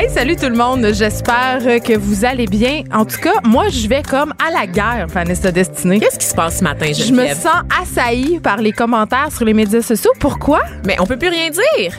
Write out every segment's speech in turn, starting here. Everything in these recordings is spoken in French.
Hey, salut tout le monde. J'espère que vous allez bien. En tout cas, moi, je vais comme à la guerre, Vanessa Destinée. Qu'est-ce qui se passe ce matin, Je me sens assaillie par les commentaires sur les médias sociaux. Pourquoi? Mais on peut plus rien dire.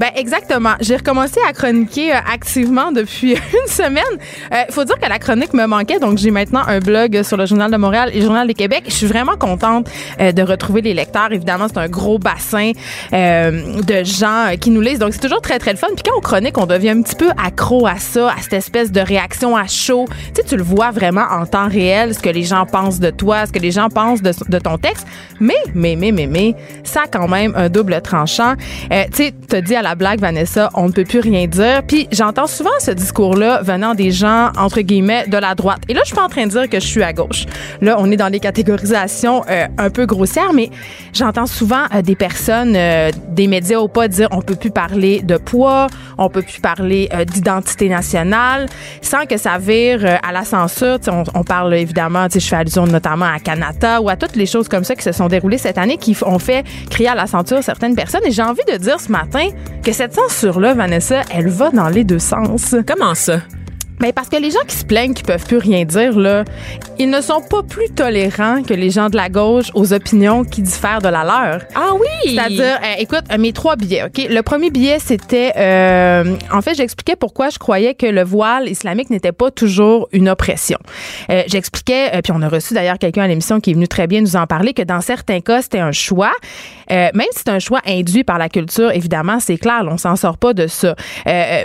Ben exactement. J'ai recommencé à chroniquer euh, activement depuis une semaine. Il faut dire que la chronique me manquait, donc j'ai maintenant un blog sur le Journal de Montréal et le Journal de Québec. Je suis vraiment contente euh, de retrouver les lecteurs. Évidemment, c'est un gros bassin euh, de gens euh, qui nous lisent, donc c'est toujours très très le fun. Puis quand on chronique, on devient un petit peu accro à ça, à cette espèce de réaction à chaud. Tu sais, tu le vois vraiment en temps réel, ce que les gens pensent de toi, ce que les gens pensent de, ton texte. Mais, mais, mais, mais, mais, ça a quand même un double tranchant. Euh, tu sais, t'as dit à la blague, Vanessa, on ne peut plus rien dire. Puis j'entends souvent ce discours-là venant des gens, entre guillemets, de la droite. Et là, je suis pas en train de dire que je suis à gauche. Là, on est dans des catégorisations euh, un peu grossières, mais j'entends souvent euh, des personnes, euh, des médias ou pas, dire on peut plus parler de poids, on peut plus parler d'identité nationale, sans que ça vire à la censure. On, on parle évidemment, je fais allusion notamment à Canada ou à toutes les choses comme ça qui se sont déroulées cette année qui ont fait crier à la censure certaines personnes. Et j'ai envie de dire ce matin que cette censure-là, Vanessa, elle va dans les deux sens. Comment ça? Mais parce que les gens qui se plaignent qui peuvent plus rien dire là, ils ne sont pas plus tolérants que les gens de la gauche aux opinions qui diffèrent de la leur. Ah oui! C'est-à-dire, euh, écoute, euh, mes trois billets, OK? Le premier billet, c'était... euh, en fait, j'expliquais pourquoi je croyais que le voile islamique n'était pas toujours une oppression. Euh, j'expliquais, euh, puis on a reçu d'ailleurs quelqu'un à l'émission qui est venu très bien nous en parler, que dans certains cas, c'était un choix. Euh, même si c'est un choix induit par la culture, évidemment, c'est clair, on s'en sort pas de ça.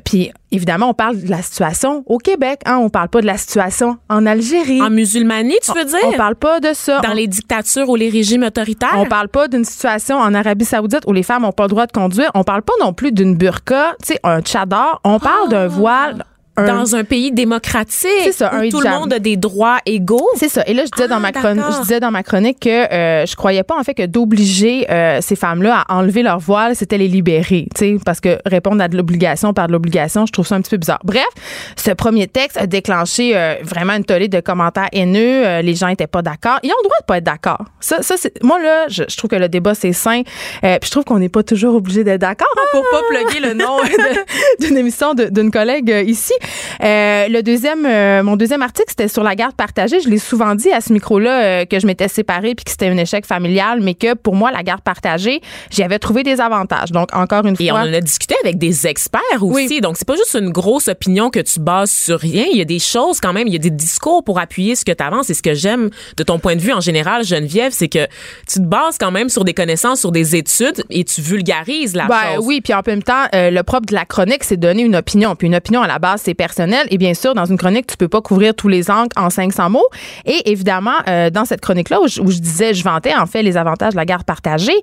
Puis évidemment, on parle de la situation au Québec, hein? On parle pas de la situation en Algérie. En musulmanie, tu veux dire? On parle pas de ça. Dans On- les dictatures ou les régimes autoritaires? on parle pas d'une situation en Arabie Saoudite où les femmes ont pas le droit de conduire. On parle pas non plus d'une burqa, tu sais, un tchadar. On parle d'un voile. Un- Dans un pays démocratique ça, où un tout le monde a des droits égaux. C'est ça. Et là, je disais, Ah, dans ma chronique, je disais dans ma chronique que euh, je croyais pas en fait que d'obliger euh, ces femmes-là à enlever leur voile, c'était les libérer, tu sais, parce que répondre à de l'obligation par de l'obligation, je trouve ça un petit peu bizarre. Bref, ce premier texte a déclenché euh, vraiment une tollée de commentaires haineux. Euh, les gens étaient pas d'accord. Ils ont le droit de pas être d'accord. Ça, ça moi là, je, je trouve que le débat c'est sain. Euh, puis je trouve qu'on n'est pas toujours obligé d'être d'accord hein, pour pas plugger le nom d'une émission d'une collègue euh, ici. Euh, le deuxième, euh, mon deuxième article, c'était sur la garde partagée. Je l'ai souvent dit à ce micro-là euh, que je m'étais séparée puis que c'était un échec familial, mais que pour moi, la garde partagée, j'y avais trouvé des avantages. Donc, encore une Et on fois. en a discuté avec des experts aussi. Oui. Donc, c'est pas juste une grosse opinion que tu bases sur rien. Il y a des choses quand même, il y a des discours pour appuyer ce que tu avances. Et ce que j'aime de ton point de vue en général, Geneviève, c'est que tu te bases quand même sur des connaissances, sur des études et tu vulgarises la Ben chose. oui, puis en même temps, le propre de la chronique, c'est donner une opinion. Puis une opinion, à la base, c'est personnel. Et bien sûr, dans une chronique, tu peux pas couvrir tous les angles en 500 mots. Et évidemment, euh, dans cette chronique-là, où, je- où je disais, je vantais en fait les avantages de la garde partagée,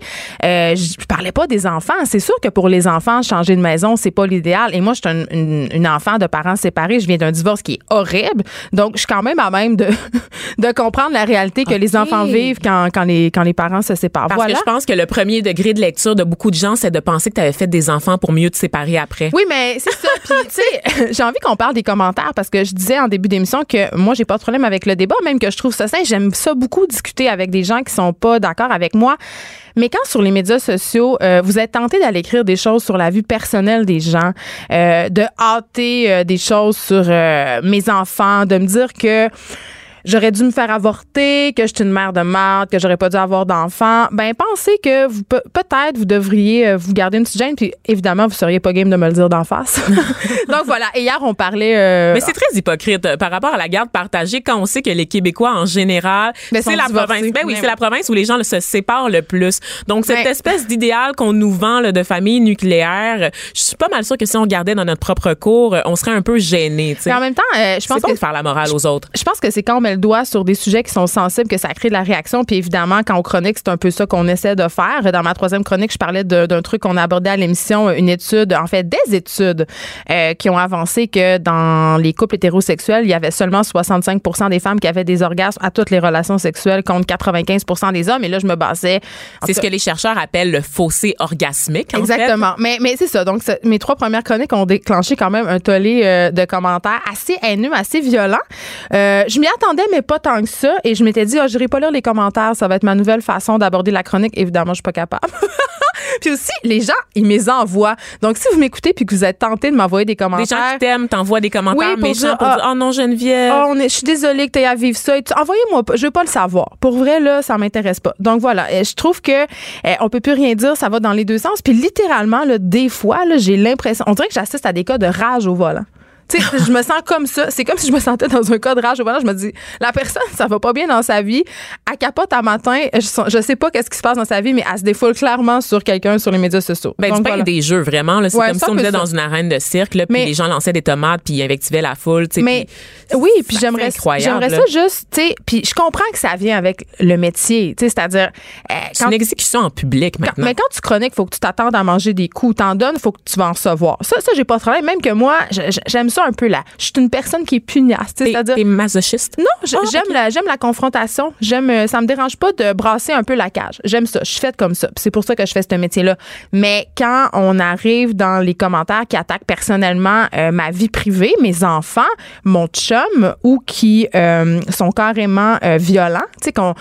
euh, je parlais pas des enfants. C'est sûr que pour les enfants, changer de maison, c'est pas l'idéal. Et moi, je suis un- une, une enfant de parents séparés. Je viens d'un divorce qui est horrible. Donc, je suis quand même à même de, de comprendre la réalité que les enfants vivent quand, quand, les, quand les parents se séparent. Parce voilà. que je pense que le premier degré de lecture de beaucoup de gens, c'est de penser que tu avais fait des enfants pour mieux te séparer après. Oui, mais c'est ça. Puis, tu sais, j'ai envie qu'on parle des commentaires parce que je disais en début d'émission que moi, j'ai pas de problème avec le débat, même que je trouve ça sain. J'aime ça beaucoup discuter avec des gens qui sont pas d'accord avec moi. Mais quand sur les médias sociaux, euh, vous êtes tenté d'aller écrire des choses sur la vie personnelle des gens, euh, de hâter euh, des choses sur euh, mes enfants, de me dire que j'aurais dû me faire avorter, que je suis une mère de merde, que j'aurais pas dû avoir d'enfant, ben pensez que vous pe- peut-être vous devriez euh, vous garder une petite gêne puis évidemment vous seriez pas game de me le dire d'en face. Donc voilà, et hier on parlait euh, Mais c'est très hypocrite euh, par rapport à la garde partagée quand on sait que les Québécois en général, Mais c'est la divorcés. province. Ben oui, Mais c'est la province où les gens se séparent le plus. Donc cette Ouais. espèce d'idéal qu'on nous vend là, de famille nucléaire, je suis pas mal sûre que si on regardait dans notre propre cours, euh, on serait un peu gêné. tu sais. mais en même temps, euh, je pense bon que de faire la morale aux autres. je pense que c'est quand on met met le doigt sur des sujets qui sont sensibles, que ça crée de la réaction. Puis évidemment, quand on chronique, c'est un peu ça qu'on essaie de faire. Dans ma troisième chronique, je parlais d'un truc qu'on a abordé à l'émission, une étude, en fait, des études euh, qui ont avancé que dans les couples hétérosexuels, il y avait seulement 65% des femmes qui avaient des orgasmes à toutes les relations sexuelles contre 95 des hommes. Et là, je me basais. C'est ce que les chercheurs appellent le fossé orgasmique. Exactement. Mais, mais c'est ça. Donc, mes trois premières chroniques ont déclenché quand même un tollé euh, de commentaires assez haineux, assez violents. Euh, je m'y attendais, mais pas tant que ça. Et je m'étais dit, oh, je n'irai pas lire les commentaires. Ça va être ma nouvelle façon d'aborder la chronique. Évidemment, je suis pas capable. puis aussi, les gens, ils me envoient. Donc, si vous m'écoutez puis que vous êtes tenté de m'envoyer des commentaires. Des gens qui t'aiment, t'envoient des commentaires oui, méchants pour dire, ah, oh non, Geneviève. Oh, je suis désolée que tu aies à vivre ça. Envoyez-moi pas. Je veux pas le savoir. Pour vrai, là, ça m'intéresse pas. Donc, voilà. Je trouve que eh, on peut plus rien dire. Ça va dans les deux sens. Puis, littéralement, là, des fois, là, j'ai l'impression. On dirait que j'assiste à des cas de rage au volant je me sens comme ça. C'est comme si je me sentais dans un cas de rage. Voilà, je me dis, la personne, ça va pas bien dans sa vie. Elle capote à matin. Je, je sais pas qu'est-ce qui se passe dans sa vie, mais elle se défoule clairement sur quelqu'un sur les médias sociaux. Ben, Donc, pas des jeux, vraiment. C'est comme si on était dans une arène de cirque, puis les gens lançaient des tomates, puis invectivaient la foule. Mais oui, puis j'aimerais j'aimerais ça juste, tu sais, puis je comprends que ça vient avec le métier, tu sais, c'est-à-dire. Euh, c'est une exécution en public maintenant. mais quand tu chroniques, faut que tu t'attendes à manger des coups. T'en donnes, faut que tu vas en recevoir. Ça, ça, j'ai pas de problème. Même que moi, j'aime ça un peu là. Je suis une personne qui est pugnace. C'est-à-dire. T'es masochiste? Non, ah, j'aime la, j'aime la confrontation. J'aime, euh, ça me dérange pas de brasser un peu la cage. J'aime ça. Je suis faite comme ça. C'est pour ça que je fais ce métier-là. Mais quand on arrive dans les commentaires qui attaquent personnellement euh, ma vie privée, mes enfants, mon chum, ou qui euh, sont carrément violents, tu sais, quand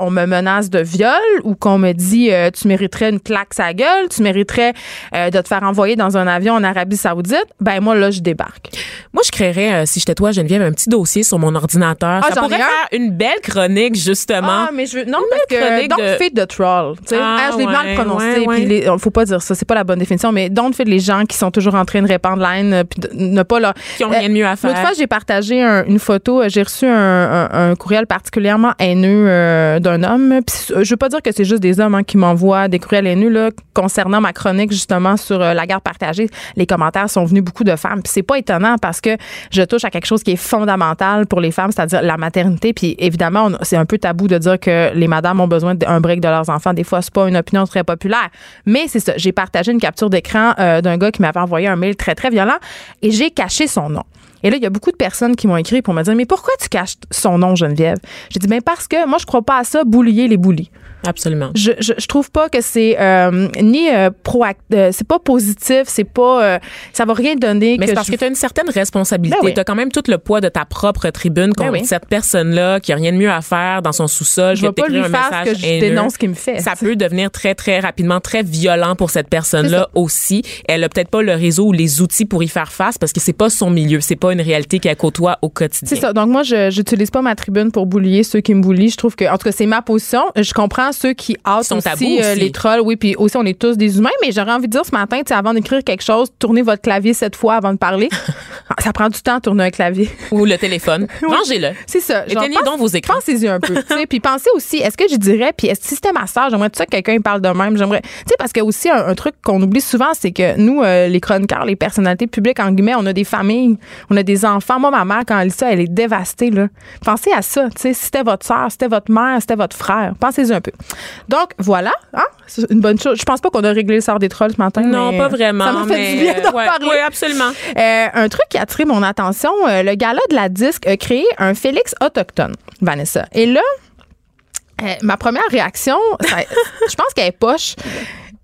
on me menace de viol ou qu'on me dit tu mériterais une claque sa gueule, tu mériterais de te faire envoyer dans un avion en Arabie Saoudite, ben moi là je débarque. Moi, je créerais, euh, si j'étais toi, Geneviève, un petit dossier sur mon ordinateur. Ah, ça pourrait faire une belle chronique, justement. Ah, mais je veux, non, parce que don't de... fit the troll. Sais, ah, je l'ai mal prononcé. Ouais, ouais. faut pas dire ça, c'est pas la bonne définition, mais don't fit les gens qui sont toujours en train de répandre la haine, puis ne pas là. Qui ont rien de mieux à faire. L'autre fois, j'ai partagé une photo, j'ai reçu un, un, courriel particulièrement haineux euh, d'un homme. Puis, je veux pas dire que c'est juste des hommes hein, qui m'envoient des courriels haineux là, concernant ma chronique justement sur euh, la guerre partagée. Les commentaires sont venus beaucoup de femmes. Puis c'est pas étonnant parce que je touche à quelque chose qui est fondamental pour les femmes, c'est-à-dire la maternité. Puis évidemment, c'est un peu tabou de dire que les madames ont besoin d'un break de leurs enfants. Des fois, c'est pas une opinion très populaire. Mais c'est ça. J'ai partagé une capture d'écran euh, d'un gars qui m'avait envoyé un mail très, très violent et j'ai caché son nom. Et là, il y a beaucoup de personnes qui m'ont écrit pour me dire Mais pourquoi tu caches son nom, Geneviève? J'ai dit Ben parce que moi, je crois pas à ça, boulier les boulis. Absolument. Je, je, je, trouve pas que c'est euh, ni euh, proactif, euh, c'est pas positif, c'est pas, euh, ça va rien donner. Mais c'est parce que tu as une certaine responsabilité. Ben tu as quand même tout le poids de ta propre tribune ben contre cette personne-là qui a rien de mieux à faire dans son sous-sol. Je vais pas lui un faire que je dénonce ce qu'il me fait. Ça peut devenir très très rapidement très violent pour cette personne-là aussi. Elle a peut-être pas le réseau ou les outils pour y faire face parce que c'est pas son milieu, c'est pas une réalité qu'elle côtoie au quotidien. C'est ça. Donc moi, je j'utilise pas ma tribune pour boulier ceux qui me boulient. Je trouve que, en tout cas, c'est ma position. Je comprends ceux qui hâtent aussi, euh, les trolls. Oui, puis aussi, on est tous des humains, mais j'aurais envie de dire ce matin, avant d'écrire quelque chose, tournez votre clavier cette fois avant de parler. Ah, ça prend du temps de tourner un clavier. Ou le téléphone. Rangez-le. C'est ça. Éteignez donc vos écrans. Pensez-y un peu. puis pensez aussi, est-ce que je dirais, puis si c'était ma soeur, j'aimerais ça que quelqu'un parle de même? J'aimerais. Tu sais, parce que aussi, un, truc qu'on oublie souvent, c'est que nous, euh, les chroniqueurs, les personnalités publiques, en guillemets, on a des familles, on a des enfants. Moi, ma mère, quand elle lit ça, elle est dévastée. Là. Pensez à ça. Tu sais, si c'était votre soeur, c'était votre mère, c'était votre frère. Pensez-y un peu. Donc, voilà. Hein? C'est une bonne chose. Je pense pas qu'on a réglé le sort des trolls ce matin. Non, pas vraiment. Ça m'a fait du bien d'en parler. Oui, absolument. Euh, un truc mon attention, euh, le gala de la disque a créé un Félix autochtone, Vanessa. Et là, euh, ma première réaction, je pense qu'elle est poche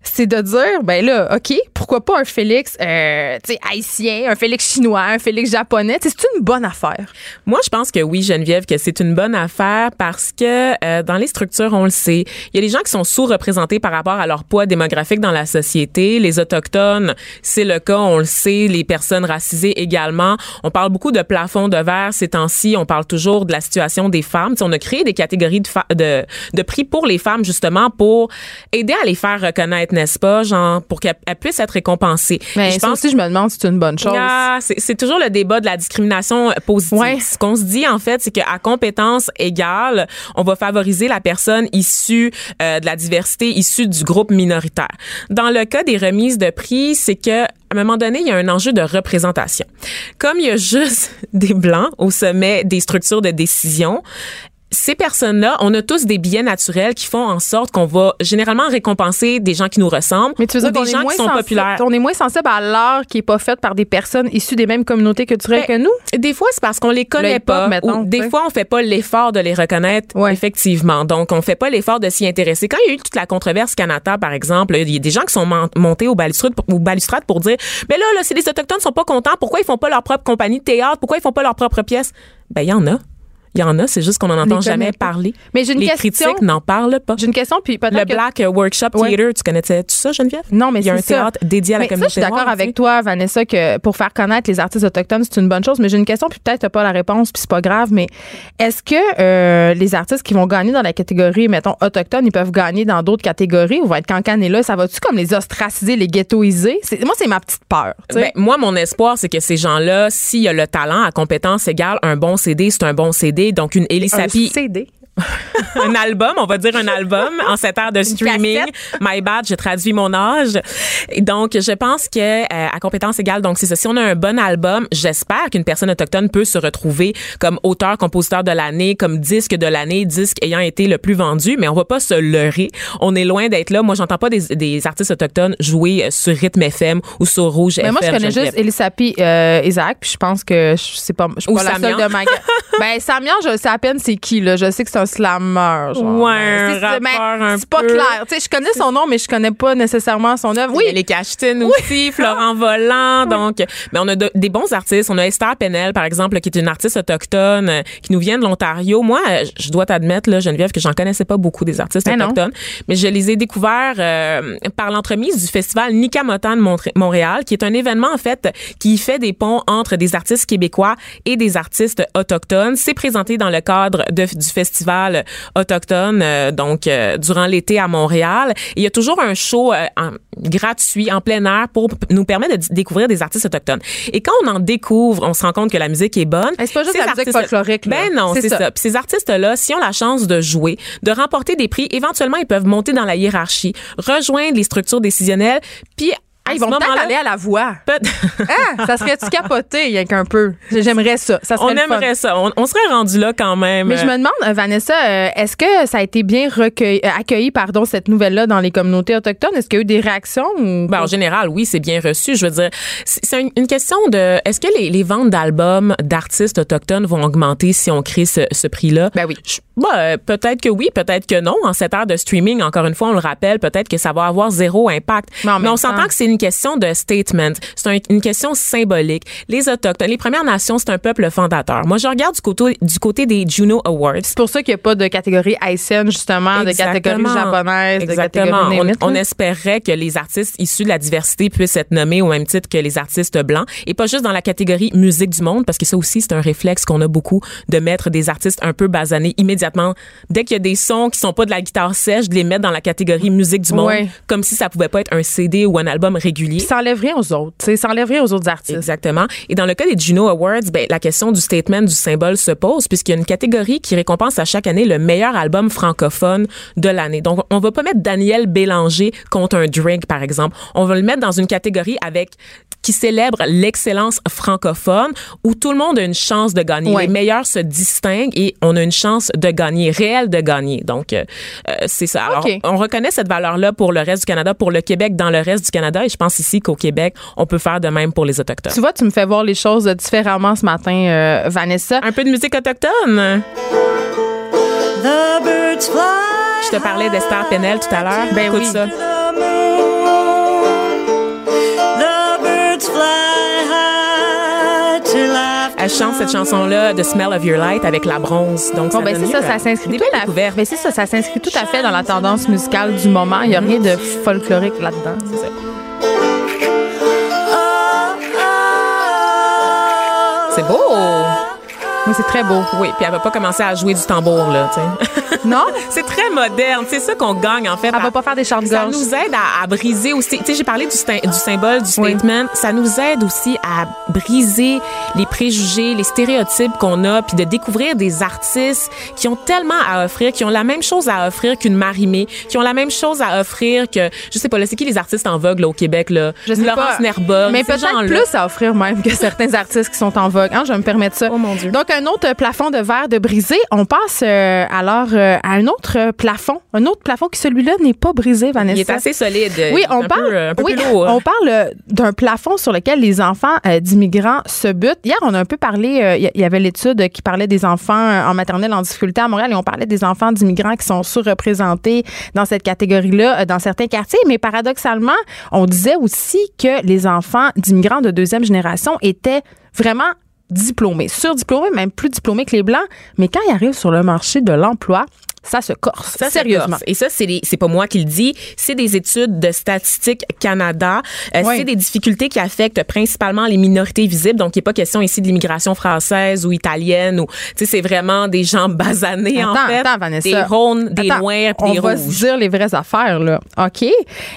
c'est de dire, ben là, OK, pourquoi pas un Félix euh, haïtien, un Félix chinois, un Félix japonais? C'est une bonne affaire. Moi, je pense que oui, Geneviève, que c'est une bonne affaire parce que euh, dans les structures, on le sait, il y a des gens qui sont sous-représentés par rapport à leur poids démographique dans la société. Les Autochtones, c'est le cas, on le sait, les personnes racisées également. On parle beaucoup de plafond de verre ces temps-ci. On parle toujours de la situation des femmes. on a créé des catégories de, de, de prix pour les femmes, justement, pour aider à les faire reconnaître n'est-ce pas, genre pour qu'elle puisse être récompensés. Mais je pense aussi, je me demande si c'est une bonne chose. ah, c'est toujours le débat de la discrimination euh, positive. Ouais. Ce qu'on se dit en fait, c'est qu'à compétence égale, on va favoriser la personne issue euh, de la diversité, issue du groupe minoritaire. Dans le cas des remises de prix, c'est que à un moment donné, il y a un enjeu de représentation. Comme il y a juste des blancs au sommet des structures de décision, ces personnes-là, on a tous des biais naturels qui font en sorte qu'on va généralement récompenser des gens qui nous ressemblent Mais tu veux ou dire des gens qui sont sensible- populaires. On est moins sensible à l'art qui est pas fait par des personnes issues des mêmes communautés culturelles Ben, que nous? Des fois, c'est parce qu'on les connaît pas. mettons, ou des fois, on fait pas l'effort de les reconnaître, Ouais. effectivement. Donc, on fait pas l'effort de s'y intéresser. Quand il y a eu toute la controverse Canada, par exemple, il y a des gens qui sont mon- montés au balustrade, au balustrade pour dire, mais là, là, si les Autochtones sont pas contents, pourquoi ils font pas leur propre compagnie de théâtre? Pourquoi ils font pas leur propre pièce? Ben, il y en a. Il y en a, c'est juste qu'on en entend jamais pas. parler. Mais j'ai une les question. critiques n'en parlent pas. J'ai une question, puis peut-être Le que- Black Workshop Ouais. Theater, tu connaissais tout ça, Geneviève? Non, mais Il y a un ça. théâtre dédié à la communauté ça, je suis d'accord avec tu toi, Vanessa, que pour faire connaître les artistes autochtones, c'est une bonne chose. Mais j'ai une question, puis peut-être t'as pas la réponse, puis c'est pas grave. Mais est-ce que euh, les artistes qui vont gagner dans la catégorie, mettons, autochtone, ils peuvent gagner dans d'autres catégories ou vont être cancanés là? Ça va-tu comme les ostraciser, les ghettoiser? Moi, c'est ma petite peur. tu. Ben, moi, mon espoir, c'est que ces gens-là, s'il y a le talent à compétence égale, un bon CD, c'est un bon CD. Donc, une Ellie un Sapi, CD. un album, on va dire un album en cette ère de streaming. My bad, j'ai traduit mon âge. Et donc, je pense que euh, à compétence égale, donc c'est ça. Si on a un bon album, j'espère qu'une personne autochtone peut se retrouver comme auteur, compositeur de l'année, comme disque de l'année, disque ayant été le plus vendu. Mais on va pas se leurrer. On est loin d'être là. Moi, j'entends pas des, des artistes autochtones jouer euh, sur Rythme FM ou sur Rouge Mais FM. moi, je connais juste Elisapi euh, Isaac, puis je pense que je sais pas, je suis Ou pas la Samian. seule de ma Ben, Samian, je sais à peine c'est qui, là. Je sais que c'est un slammer, genre. Ouais, Ben, un rappeur un C'est pas peu. clair. Tu sais, je connais son nom, mais je connais pas nécessairement son œuvre. Oui. Oui. les Cachetines aussi, Florent Volant. Donc, mais on a de- des bons artistes. On a Esther Penel, par exemple, qui est une artiste autochtone, euh, qui nous vient de l'Ontario. Moi, euh, je dois t'admettre, là, Geneviève, que j'en connaissais pas beaucoup des artistes Ben non. autochtones. Mais je les ai découverts euh, par l'entremise du festival Nikamotan de Montré- Montréal, qui est un événement, en fait, qui fait des ponts entre des artistes québécois et des artistes autochtones. C'est présenté dans le cadre de- du festival autochtone, euh, donc, euh, durant l'été à Montréal. Il y a toujours un show euh, en- gratuit, en plein air, pour nous permettre de découvrir des artistes autochtones. Et quand on en découvre, on se rend compte que la musique est bonne. C'est pas juste la musique artistes- folklorique, là. Ben non, C'est ça. ça. Puis ces artistes-là, s'ils ont la chance de jouer, de remporter des prix, éventuellement, ils peuvent monter dans la hiérarchie, rejoindre les structures décisionnelles, puis ils vont peut-être aller à la voix. Ah, ça serait-tu capoté, rien qu'un peu? J'aimerais ça. Ça serait on aimerait ça. On, on serait rendu là quand même. Mais je me demande, euh, Vanessa, euh, est-ce que ça a été bien recueilli, euh, accueilli, pardon, cette nouvelle-là dans les communautés autochtones? Est-ce qu'il y a eu des réactions? Ou... Ben, en général, oui, c'est bien reçu. Je veux dire, c'est une, une question de est-ce que les, les ventes d'albums d'artistes autochtones vont augmenter si on crée ce, ce prix-là? Ben oui. Je- euh, peut-être que oui, peut-être que non. En cette ère de streaming, encore une fois, on le rappelle, peut-être que ça va avoir zéro impact. Mais même on s'entend que c'est une question de statement. C'est un- une question symbolique. Les Autochtones, les Premières Nations, c'est un peuple fondateur. Moi, je regarde du côté, du côté des Juno Awards. C'est pour ça qu'il n'y a pas de catégorie haïtienne, justement, de catégorie Exactement. japonaise, de Exactement. catégorie On, là. espérait que les artistes issus de la diversité puissent être nommés au même titre que les artistes blancs et pas juste dans la catégorie musique du monde parce que ça aussi c'est un réflexe qu'on a beaucoup de mettre des artistes un peu basanés immédiatement dès qu'il y a des sons qui sont pas de la guitare sèche de les mettre dans la catégorie musique du monde Ouais. comme si ça pouvait pas être un CD ou un album régulier. Puis ça enlève rien aux autres. tu sais, Ça enlève rien aux autres artistes. Exactement. Et dans le cas des Juno Awards, ben, la question du statement, du symbole se pose puisqu'il y a une catégorie qui récompense à chaque année le meilleur album francophone de l'année. Donc, on va pas mettre Daniel Bélanger contre un drink, par exemple. On va le mettre dans une catégorie avec qui célèbre l'excellence francophone où tout le monde a une chance de gagner. Ouais. Les meilleurs se distinguent et on a une chance de gagner, réelle de gagner. Donc, euh, euh, c'est ça. Alors, on reconnaît cette valeur-là pour le reste du Canada, pour le Québec dans le reste du Canada et je pense ici qu'au Québec, on peut faire de même pour les Autochtones. Tu vois, tu me fais voir les choses différemment ce matin, euh, Vanessa. Un peu de musique autochtone? The birds fly. Je te parlais d'Esther Penel tout à l'heure. Ben Écoute oui. ça. Elle chante cette chanson-là, The Smell of Your Light, avec la bronze. Donc, Bon, ça ben donne c'est ça, ça s'inscrit tout découvertes. Ben c'est ça, ça s'inscrit tout à fait dans la tendance musicale du moment. Il n'y a rien de folklorique là-dedans. C'est ça. C'est beau. Mais c'est très beau. Oui, puis elle va pas commencer à jouer du tambour, là, tu sais. Non? C'est très moderne. C'est ça qu'on gagne, en fait. Elle va pas faire des de Ça gorge. nous aide à, à briser aussi. Tu sais, j'ai parlé du, symbole, du Oui. statement. Ça nous aide aussi à briser les préjugés, les stéréotypes qu'on a, puis de découvrir des artistes qui ont tellement à offrir, qui ont la même chose à offrir qu'une Marimé, qui ont la même chose à offrir que, je sais pas, là, c'est qui les artistes en vogue, là, au Québec, là? Je sais Laurence pas. Nerbonne. Mais peut-être plus à offrir même que certains artistes qui sont en vogue. Hein, je vais me permettre ça. Oh, mon Dieu. Donc, un autre plafond de verre de brisé. On passe euh, alors euh, à un autre euh, plafond. Un autre plafond qui, celui-là, n'est pas brisé, Vanessa. Il est assez solide. Oui, on parle, Peu, euh, un peu oui, plus lourd. on parle euh, d'un plafond sur lequel les enfants euh, d'immigrants se butent. Hier, on a un peu parlé, euh, il y- avait l'étude qui parlait des enfants euh, en maternelle en difficulté à Montréal et on parlait des enfants d'immigrants qui sont surreprésentés dans cette catégorie-là, euh, dans certains quartiers. Mais paradoxalement, on disait aussi que les enfants d'immigrants de deuxième génération étaient vraiment diplômés, surdiplômés, même plus diplômés que les Blancs. Mais quand ils arrivent sur le marché de l'emploi, ça se corse. Ça, sérieusement. corse. Et ça, c'est pas moi qui le dis, c'est des études de Statistique Canada. Euh, Oui. C'est des difficultés qui affectent principalement les minorités visibles. Donc, il n'est pas question ici de l'immigration française ou italienne ou, tu sais, c'est vraiment des gens basanés, en Attends, fait. attends, Vanessa. Des rondes, des Attends, noirs, puis on des va se rouges. dire les vraies affaires, là. OK?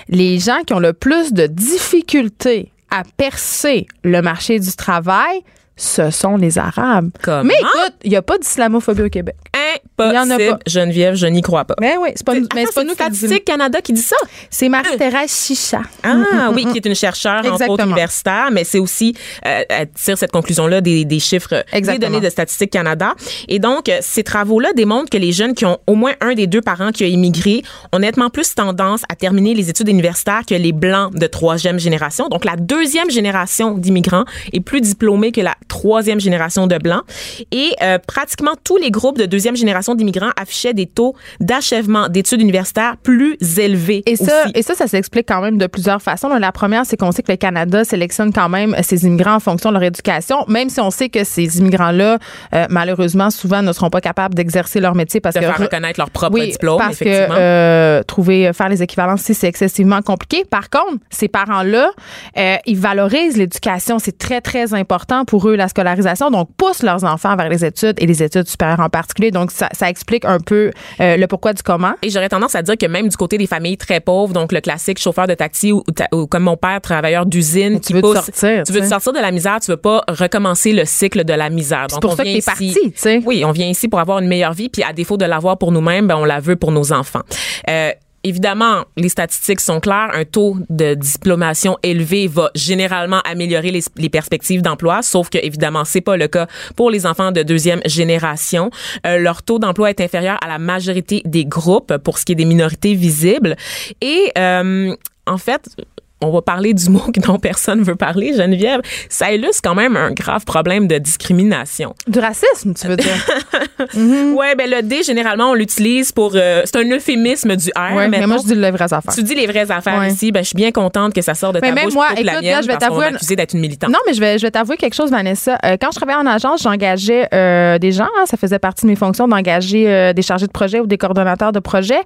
Les gens qui ont le plus de difficultés à percer le marché du travail, ce sont les Arabes. Comment? Mais écoute, il n'y a pas d'islamophobie au Québec. Il y en a Impossible, pas. Geneviève, je n'y crois pas. Mais oui, c'est pas, nous- mais Attends, c'est pas nous qui. Canada qui dit ça. C'est Marie-Thérèse Chicha. Ah oui, qui est une chercheure entre autres universitaire, mais c'est aussi euh, elle tire cette conclusion-là des, des chiffres, des Exactement. données de Statistique Canada. Et donc, euh, ces travaux-là démontrent que les jeunes qui ont au moins un des deux parents qui a immigré ont nettement plus tendance à terminer les études universitaires que les blancs de troisième génération. Donc, la deuxième génération d'immigrants est plus diplômée que la troisième génération de blancs. Et euh, pratiquement tous les groupes de deuxième génération d'immigrants affichaient des taux d'achèvement d'études universitaires plus élevés. Et ça, aussi. et ça, ça s'explique quand même de plusieurs façons. La première, c'est qu'on sait que le Canada sélectionne quand même ses immigrants en fonction de leur éducation, même si on sait que ces immigrants-là, euh, malheureusement, souvent ne seront pas capables d'exercer leur métier parce de que faire reconnaître leur propre oui, diplôme, parce que effectivement. euh, trouver faire les équivalences c'est excessivement compliqué. Par contre, ces parents-là, ils valorisent l'éducation, c'est très très important pour eux la scolarisation, donc poussent leurs enfants vers les études et les études supérieures en particulier. Donc ça, ça explique un peu euh, le pourquoi du comment. Et j'aurais tendance à dire que même du côté des familles très pauvres, donc le classique chauffeur de taxi ou, comme mon père, travailleur d'usine, tu veux te pousse, sortir, tu veux te sortir de la misère, tu veux pas recommencer le cycle de la misère. Donc pour on ça que t'es parti, tu sais. Oui, on vient ici pour avoir une meilleure vie, puis à défaut de l'avoir pour nous-mêmes, ben on la veut pour nos enfants. Euh, Évidemment, les statistiques sont claires. Un taux de diplomation élevé va généralement améliorer les, perspectives d'emploi, sauf que évidemment, c'est pas le cas pour les enfants de deuxième génération. Euh, leur taux d'emploi est inférieur à la majorité des groupes pour ce qui est des minorités visibles. Et euh, en fait, on va parler du mot dont personne veut parler, Geneviève. Ça illustre quand même un grave problème de discrimination. Du racisme, tu veux dire. Ouais, ben le D généralement on l'utilise pour euh, c'est un euphémisme du R. ouais, mais moi je dis les vraies affaires. tu dis les vraies affaires Ouais. ici, ben je suis bien contente que ça sorte de Mais ta même bouche moi, la écoute, mienne là, je vais t'avouer m'a une- accusé d'être une militante. Non, mais je vais, je vais t'avouer quelque chose, Vanessa. Euh, quand je travaillais en agence, j'engageais euh, des gens. hein, ça faisait partie de mes fonctions d'engager des chargés de projet ou des coordonnateurs de projet.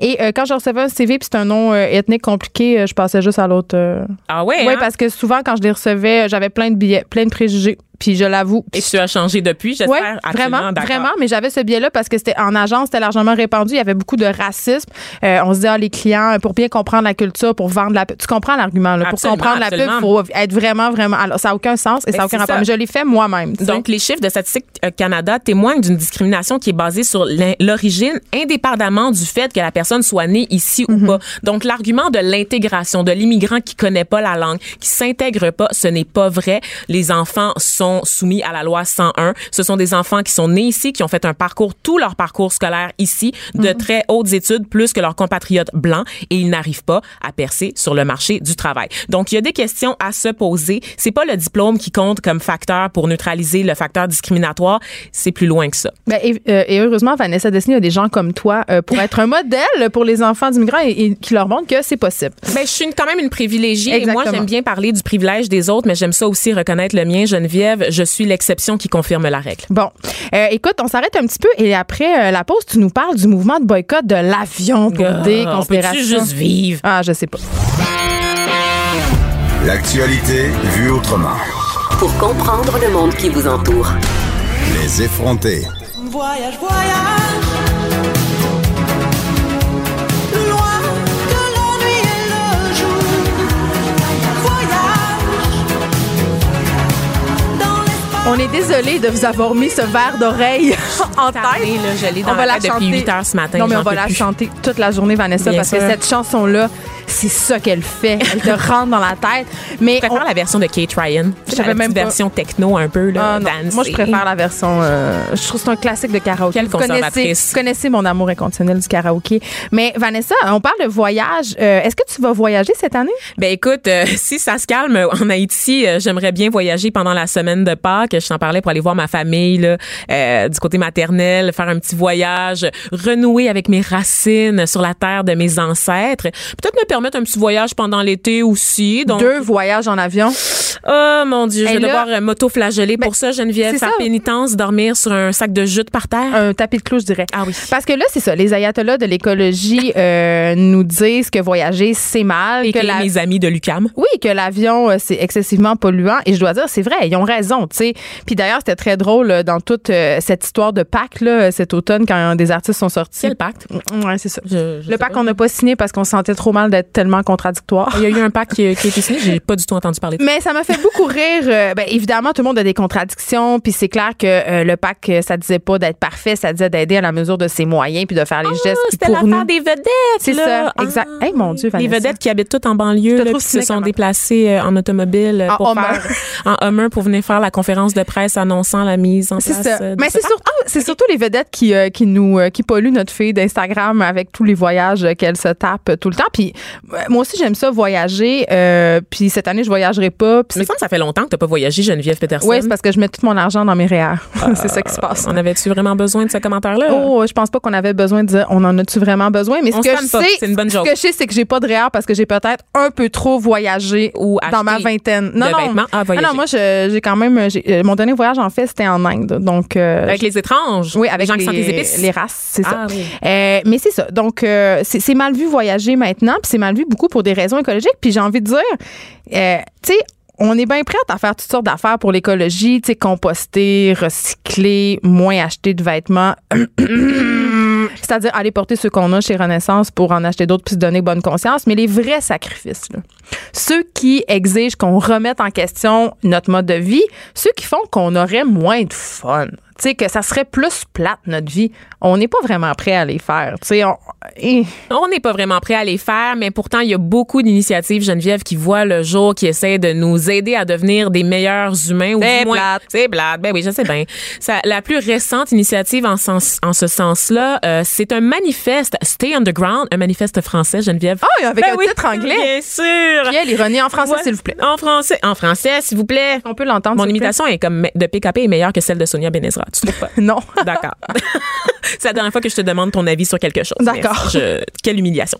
Et quand je recevais un CV puis c'était un nom ethnique compliqué, je passais juste à l'autre. Euh. Ah ouais. Oui, hein? parce que souvent, quand je les recevais, j'avais plein de billets, plein de préjugés. Puis je l'avoue. Et tu as changé depuis, j'espère. Absolument, vraiment, vraiment. Mais j'avais ce biais-là parce que c'était en agence, c'était largement répandu. Il y avait beaucoup de racisme. Euh, on se dit, ah, les clients, pour bien comprendre la culture, pour vendre la pub. Tu comprends l'argument, là. Pour Absolument, comprendre la pub, il faut être vraiment, vraiment. Alors, ça n'a aucun sens et Ben, ça n'a aucun rapport. Mais je l'ai fait moi-même. sais. Donc, les chiffres de Statistique euh, Canada témoignent d'une discrimination qui est basée sur l'origine, indépendamment du fait que la personne soit née ici ou pas. Donc, l'argument de l'intégration, de l'immigrant qui connaît pas la langue, qui s'intègre pas, ce n'est pas vrai. Les enfants sont soumis à la loi 101. Ce sont des enfants qui sont nés ici, qui ont fait un parcours, tout leur parcours scolaire ici, de Mhm. très hautes études, plus que leurs compatriotes blancs, et ils n'arrivent pas à percer sur le marché du travail. Donc, il y a des questions à se poser. C'est pas le diplôme qui compte comme facteur pour neutraliser le facteur discriminatoire. C'est plus loin que ça. Ben, et, euh, et heureusement, Vanessa Dessny a des gens comme toi euh, pour être un modèle pour les enfants d'immigrants et, et qui leur montrent que c'est possible. Ben, je suis une- quand même une privilégiée. Et moi, j'aime bien parler du privilège des autres, mais j'aime ça aussi reconnaître le mien. Geneviève, je suis l'exception qui confirme la règle. Bon, Euh, écoute, on s'arrête un petit peu et après euh, la pause, tu nous parles du mouvement de boycott de l'avion pour des Ah, on considérations. peut-tu juste vivre? Ah, je sais pas. L'actualité vue autrement. Pour comprendre le monde qui vous entoure. Les effrontés. Voyage, voyage, On est désolé de vous avoir mis ce verre d'oreille en tête. Là, je dans On va la la tête depuis chanter. 8 heures ce matin. Non, mais on va la plus. chanter toute la journée, Vanessa, Bien parce que cette chanson-là, c'est ça qu'elle fait. Elle te rentre dans la tête. Mais Je préfère on- la version de Kate Ryan. La même pas. version techno un peu, là, Ah moi, je préfère la version. euh, je trouve que c'est un classique de karaoké. Quelle vous, connaissez, conservatrice. vous connaissez mon amour inconditionnel du karaoké. Mais Vanessa, on parle de voyage. Euh, Est-ce que tu vas voyager cette année? Ben écoute, euh, si ça se calme en Haïti, euh, j'aimerais bien voyager pendant la semaine de Pâques. Je t'en parlais pour aller voir ma famille là, euh, du côté maternel, faire un petit voyage, renouer avec mes racines sur la terre de mes ancêtres. Peut-être me permettre un petit voyage pendant l'été aussi. Donc, Deux voyages en avion? oh mon Dieu, je vais là- devoir euh, m'auto-flageller pour ça, Geneviève, faire ça. pénitence, dormir sur un sac de jute par terre. Un tapis de clous, je dirais. Ah oui. Parce que là, c'est ça. Les ayatollahs de l'écologie euh, nous disent que voyager, c'est mal. Et que que la- mes amis de l'UCAM. Oui, que l'avion, euh, c'est excessivement polluant. Et je dois dire, c'est vrai, ils ont raison, tu sais. Puis d'ailleurs, c'était très drôle dans toute cette histoire de Pâques, là, cet automne, quand des artistes sont sortis. Quel pacte? Ouais, c'est ça. Je- je Le pacte qu'on n'a pas signé parce qu'on se sentait trop mal d'être tellement contradictoire. Il y a eu un pacte qui, qui a été signé, j'ai pas du tout entendu parler de ça. Mais ça m'a fait beaucoup rire. Euh, ben, évidemment, tout le monde a des contradictions. Puis c'est clair que euh, le pacte, euh, ça disait pas d'être parfait, ça disait d'aider à la mesure de ses moyens puis de faire les gestes qui Ah, C'était pour nous. l'affaire des vedettes. C'est ça, exact. Ah. Hey, mon Dieu, Les Vanessa. vedettes qui habitent toutes en banlieue, là, puis se sont déplacées en automobile En pour faire en Hummer pour venir faire la conférence de presse annonçant la mise en place. ça. Mais ce c'est surtout, c'est surtout les vedettes qui, qui nous qui polluent notre fille d'Instagram avec tous les voyages qu'elle se tape tout le temps. Puis moi aussi j'aime ça voyager. euh, puis cette année je voyagerai pas. Puis semble que ça fait longtemps que t'as pas voyagé, Geneviève Peterson. ouais, c'est parce que je mets tout mon argent dans mes REER. c'est ça qui se passe. On avait-tu vraiment besoin de ce commentaire-là? Oh, je pense pas qu'on avait besoin de dire on en a-tu vraiment besoin? Mais ce On que je sais, c'est une bonne ce que je sais, c'est que j'ai pas de REER parce que j'ai peut-être un peu trop voyagé Ou dans ma vingtaine. Non, non. Ah voyager. non, moi j'ai quand même euh, mon dernier voyage en fait c'était en Inde. Donc euh, Avec les étranges? Oui, avec les gens les, qui sentent les épices? les races, c'est ça. Ah oui. Mais c'est ça. Donc, c'est c'est mal vu voyager maintenant, puis mal vu beaucoup pour des raisons écologiques. Puis j'ai envie de dire, euh, tu sais, on est bien prête à faire toutes sortes d'affaires pour l'écologie, tu sais, composter, recycler, moins acheter de vêtements. C'est-à-dire aller porter ceux qu'on a chez Renaissance pour en acheter d'autres puis se donner bonne conscience. Mais les vrais sacrifices, ceux qui exigent qu'on remette en question notre mode de vie, ceux qui font qu'on aurait moins de fun, sais, que ça serait plus plate notre vie, on n'est pas vraiment prêt à les faire. Tu sais, on- n'est pas vraiment prêt à les faire, mais pourtant, il y a beaucoup d'initiatives, Geneviève, qui voient le jour, qui essaient de nous aider à devenir des meilleurs humains. C'est plate. C'est plate. Ben oui, je sais bien. Ça, la plus récente initiative en, sens, en ce sens-là, euh, c'est un manifeste, Stay Underground, un manifeste français, Geneviève. Ah, avec Ben un oui, titre anglais. Bien sûr. Quelle ironie en français, Ouais. s'il vous plaît. En français. En français, s'il vous plaît. On peut l'entendre. Mon imitation est comme de PKP est meilleure que celle de Sonia Benezra. Tu trouves pas? Non. D'accord. C'est la dernière fois que je te demande ton avis sur quelque chose. D'accord. Je- Quelle humiliation.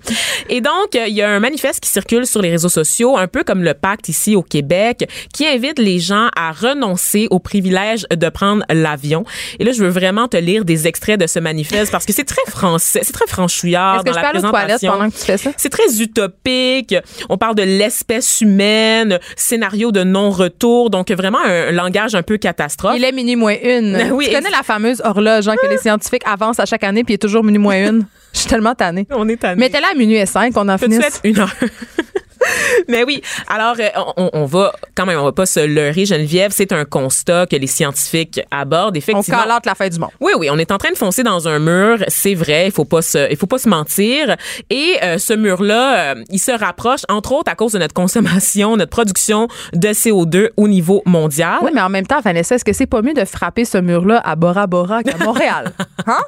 Et donc, euh, il y a un manifeste qui circule sur les réseaux sociaux, un peu comme le pacte ici au Québec, qui invite les gens à renoncer au privilège de prendre l'avion. Et là, je veux vraiment te lire des extraits de ce manifeste parce que c'est très français, c'est très franchouillard Est-ce que dans je la présentation. pendant que tu fais ça? C'est très utopique. On parle de l'espèce humaine, scénario de non-retour, donc vraiment un langage un peu catastrophe. Il est minuit moins une. Oui, tu connais la fameuse horloge hein, que les scientifiques avancent à chaque année puis il est toujours minuit moins une. Je suis tellement tannée. On est tanné. Mais t'es là à minuit et cinq, on en finisse. une heure? Mais oui, alors euh, on, on va quand même, on va pas se leurrer, Geneviève. C'est un constat que les scientifiques abordent. On Effectivement, calate la fin du monde. oui, oui, on est en train de foncer dans un mur, c'est vrai, il faut pas se, il faut pas se mentir. Et euh, ce mur-là, euh, il se rapproche entre autres à cause de notre consommation, notre production de CO2 au niveau mondial. Oui, mais en même temps, Vanessa, est-ce que c'est pas mieux de frapper ce mur-là à Bora Bora qu'à Montréal? hein?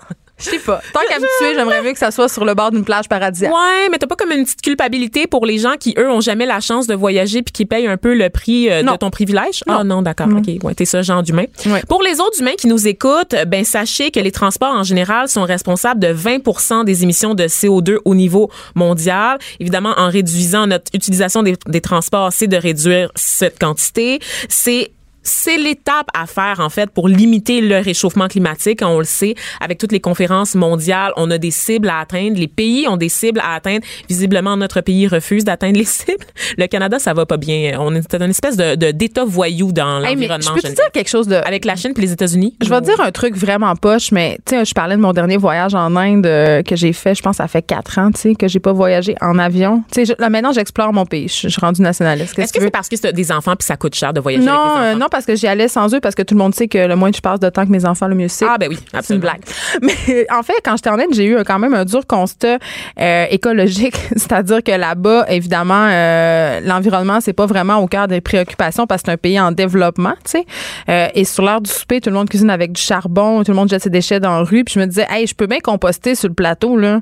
Je sais pas. Tant qu'à me tuer, j'aimerais mieux que ça soit sur le bord d'une plage paradisiaque. Ouais, mais t'as pas comme une petite culpabilité pour les gens qui, eux, ont jamais la chance de voyager puis qui payent un peu le prix euh, de ton privilège? Non. Ah non, d'accord. OK. Ouais, t'es ce genre d'humain. Ouais. Pour les autres humains qui nous écoutent, ben sachez que les transports en général sont responsables de 20% des émissions de CO2 au niveau mondial. Évidemment, en réduisant notre utilisation des, des transports, c'est de réduire cette quantité. C'est c'est l'étape à faire en fait pour limiter le réchauffement climatique. On le sait avec toutes les conférences mondiales, on a des cibles à atteindre. Les pays ont des cibles à atteindre. Visiblement, notre pays refuse d'atteindre les cibles. Le Canada, ça va pas bien. On est dans une espèce de d'état voyou dans Hey, mais je l'environnement. peux te dire quelque chose de. Avec la Chine puis les États-Unis. Je vais dire un truc vraiment poche, mais tu sais, je parlais de mon dernier voyage en Inde euh, que j'ai fait, je pense, ça fait quatre ans, tu sais, que j'ai pas voyagé en avion. Tu sais, là, maintenant, j'explore mon pays. Je suis rendue nationaliste. Est-ce que c'est parce que c'est des enfants puis ça coûte cher de voyager Non, avec des euh, non, parce que j'y allais sans eux, parce que tout le monde sait que le moins je passe de temps que mes enfants, le mieux c'est. Ah, ben oui, C'est une absolument. blague. Mais en fait, quand j'étais en Inde, j'ai eu quand même un dur constat euh, écologique, c'est-à-dire que là-bas, évidemment, euh, l'environnement c'est pas vraiment au cœur des préoccupations parce que c'est un pays en développement, tu sais. Euh, et sur l'heure du souper, tout le monde cuisine avec du charbon, tout le monde jette ses déchets dans la rue, puis je me disais, hey, je peux bien composter sur le plateau là.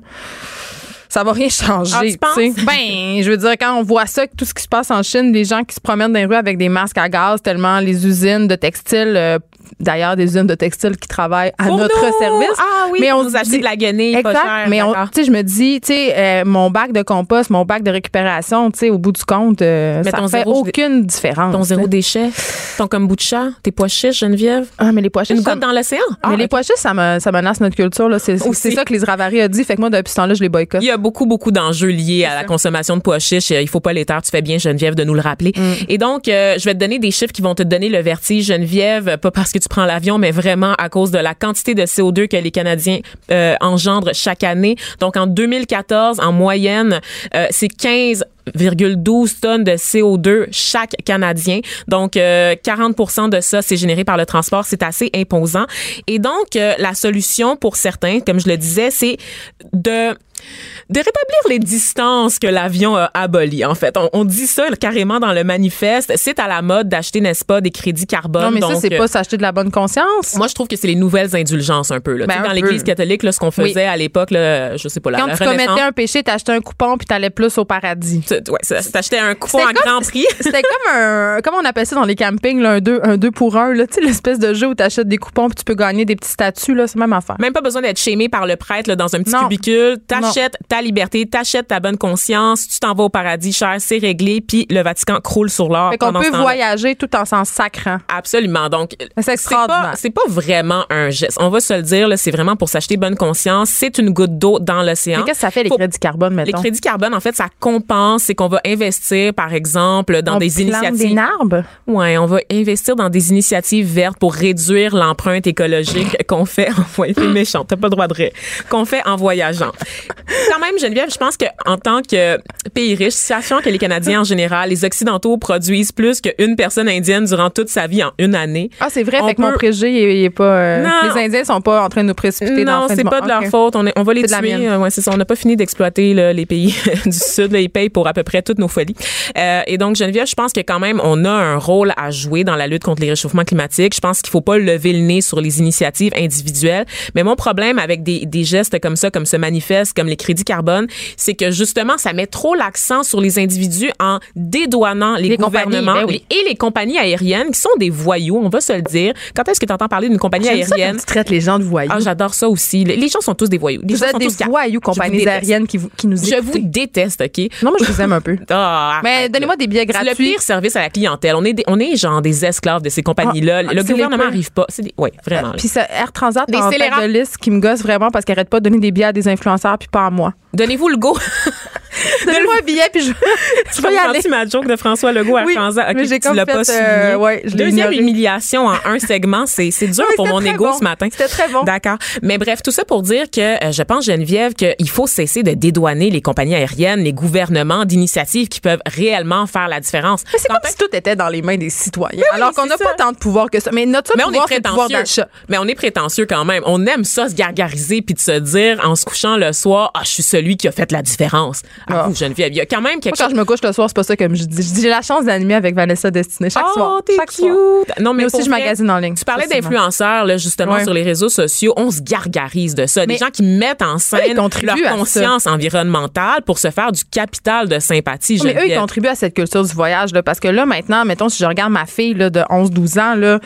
Ça va rien changer. Ah, tu. Ben, je veux dire, quand on voit ça, tout ce qui se passe en Chine, des gens qui se promènent dans les rues avec des masques à gaz, tellement les usines de textiles, euh, d'ailleurs, des usines de textiles qui travaillent à Pour notre nous! service. Ah oui, mais on nous dit- de la guenille pas Exact. cher, mais tu sais, je me dis, tu sais, euh, mon bac de compost, mon bac de récupération, tu sais, au bout du compte, euh, Mais ça fait zéro- aucune différence. Ton zéro déchet, ton kombucha, tes pois chiches, Geneviève? Ah, mais les pois chiches, Une goutte dans l'océan. mais Ah, les pois chiches, ça, me- ça menace notre culture. là. C'est ça que les Ravary a dit. Fait que moi, depuis ce temps-là, je les boycotte. Il y a beaucoup, beaucoup d'enjeux liés à la consommation de pois chiches. Il faut pas les taire. Tu fais bien, Geneviève, de nous le rappeler. Mm. Et donc, euh, je vais te donner des chiffres qui vont te donner le vertige, Geneviève, pas parce que tu prends l'avion, mais vraiment à cause de la quantité de CO2 que les Canadiens euh, engendrent chaque année. Donc, en 2014, en moyenne, euh, c'est 15 12 tonnes de CO2 chaque Canadien. Donc, euh, 40% de ça, c'est généré par le transport. C'est assez imposant. Et donc, euh, la solution pour certains, comme je le disais, c'est de de rétablir les distances que l'avion a abolies. En fait, on, on dit ça carrément dans le manifeste. C'est à la mode d'acheter, n'est-ce pas, des crédits carbone. non, mais ça, c'est euh, pas s'acheter de la bonne conscience. moi, je trouve que c'est les nouvelles indulgences un peu. Là. Ben, Tu sais, un dans l'Église catholique, là, ce qu'on faisait Oui. à l'époque, là, je sais pas, la, Quand la tu commettais un péché, t'achetais un coupon puis t'allais plus au paradis. ouais, t'achetais un coupon à grand prix. C'était comme un, comment on appelle ça dans les campings, là, un 2 un deux pour 1, là, tu sais, l'espèce de jeu où t'achètes des coupons puis tu peux gagner des petits statuts, là, c'est la même affaire. Même pas besoin d'être shamé par le prêtre là, dans un petit Non. cubicule. T'achètes ta liberté, t'achètes ta bonne conscience, tu t'en vas au paradis cher, c'est réglé, puis le Vatican croule sur l'or. Fait qu'on peut voyager tout en s'en sacrant. Absolument. Donc, C'est c'est pas, pas vraiment un geste. On va se le dire, c'est vraiment pour s'acheter bonne conscience. C'est une goutte d'eau dans l'océan. Mais qu'est-ce que ça fait, les Faut- crédits carbone, Les mettons? crédits carbone, en fait, ça compense. C'est qu'on va investir, par exemple, dans On des initiatives. des arbres? Ouais, on va investir dans des initiatives vertes pour réduire l'empreinte écologique qu'on fait en voyageant. Méchant, t'as pas le droit de rire. Qu'on fait en voyageant. Quand même, Geneviève, je pense que en tant que pays riche, sachant que les Canadiens en général, les Occidentaux produisent plus qu'une personne indienne durant toute sa vie en une année. Ah, c'est vrai, On fait que mon préjugé, il est- pas. euh, Non. les Indiens sont pas en train de nous précipiter dans Non, la fin c'est pas de leur faute. On, est- on va les tuer. Euh, ouais, c'est ça. On n'a pas fini d'exploiter les pays du Sud. Là, ils payent pour à peu près toutes nos folies. Euh, et donc, Geneviève, je pense que quand même, on a un rôle à jouer dans la lutte contre les réchauffements climatiques. Je pense qu'il faut pas lever le nez sur les initiatives individuelles. Mais mon problème avec des, des gestes comme ça, comme ce manifeste, comme les crédits carbone, c'est que justement, ça met trop l'accent sur les individus en dédouanant les, gouvernements ben oui. et les compagnies aériennes qui sont des voyous, on va se le dire. Quand est-ce que tu entends parler d'une compagnie J'aime ça aérienne? quand tu traites les gens de voyous. Ah, j'adore ça aussi. Les gens sont tous des voyous. Les vous gens êtes sont des tous voyous, compagnies aériennes qui, vous- qui nous Je vous écoutent. déteste, OK? Non, moi, je vous aime un peu. Ah, Mais donnez-moi des billets C'est le gratuits. pire service à la clientèle. On est, des- on est genre des esclaves de ces compagnies-là. Ah, le gouvernement n'arrive pas. Des, ouais, vraiment. là. Puis Air Transat Des en tête de liste qui me gosse vraiment parce qu'elle arrête pas de donner des billets à des influenceurs puis pas moi. Donnez-vous le go. Donnez-moi un billet puis je, je vais y aller. Ma joke de François Legault à Oui, mais j'ai tu l'as pas euh, souligné. ouais, Deuxième humiliation en un segment, c'est dur Oui, pour mon ego bon. ce matin. C'était très bon. D'accord. Mais bref, tout ça pour dire que euh, je pense, Geneviève, qu'il faut cesser de dédouaner les compagnies aériennes, les gouvernements d'initiatives qui peuvent réellement faire la différence. Mais c'est comme si tout était dans les mains des citoyens. oui, alors qu'on n'a pas tant de pouvoir que ça. Mais notre Mais on est pouvoir, c'est pouvoir d'achat. Mais on est prétentieux quand même. On aime ça se gargariser puis de se dire en se couchant le soir, ah, je suis celui qui a fait la différence. À Ah. vous, Geneviève, il y a quand même Moi, quelque quand chose. je me couche le soir, c'est pas ça comme je dis. Je dis j'ai la chance d'animer avec Vanessa Destinée chaque oh, soir. t'es chaque cute. soir. Non, mais, Mais aussi, je magasine en ligne. Tu parlais d'influenceurs, là, justement, Ouais. sur les réseaux sociaux. On se gargarise de ça. Des gens qui mettent en scène leur conscience environnementale pour se faire du capital de sympathie, Mais eux, ils contribuent à cette culture du voyage, là, parce que là, maintenant, mettons, si je regarde ma fille là, de 11-12 ans, là,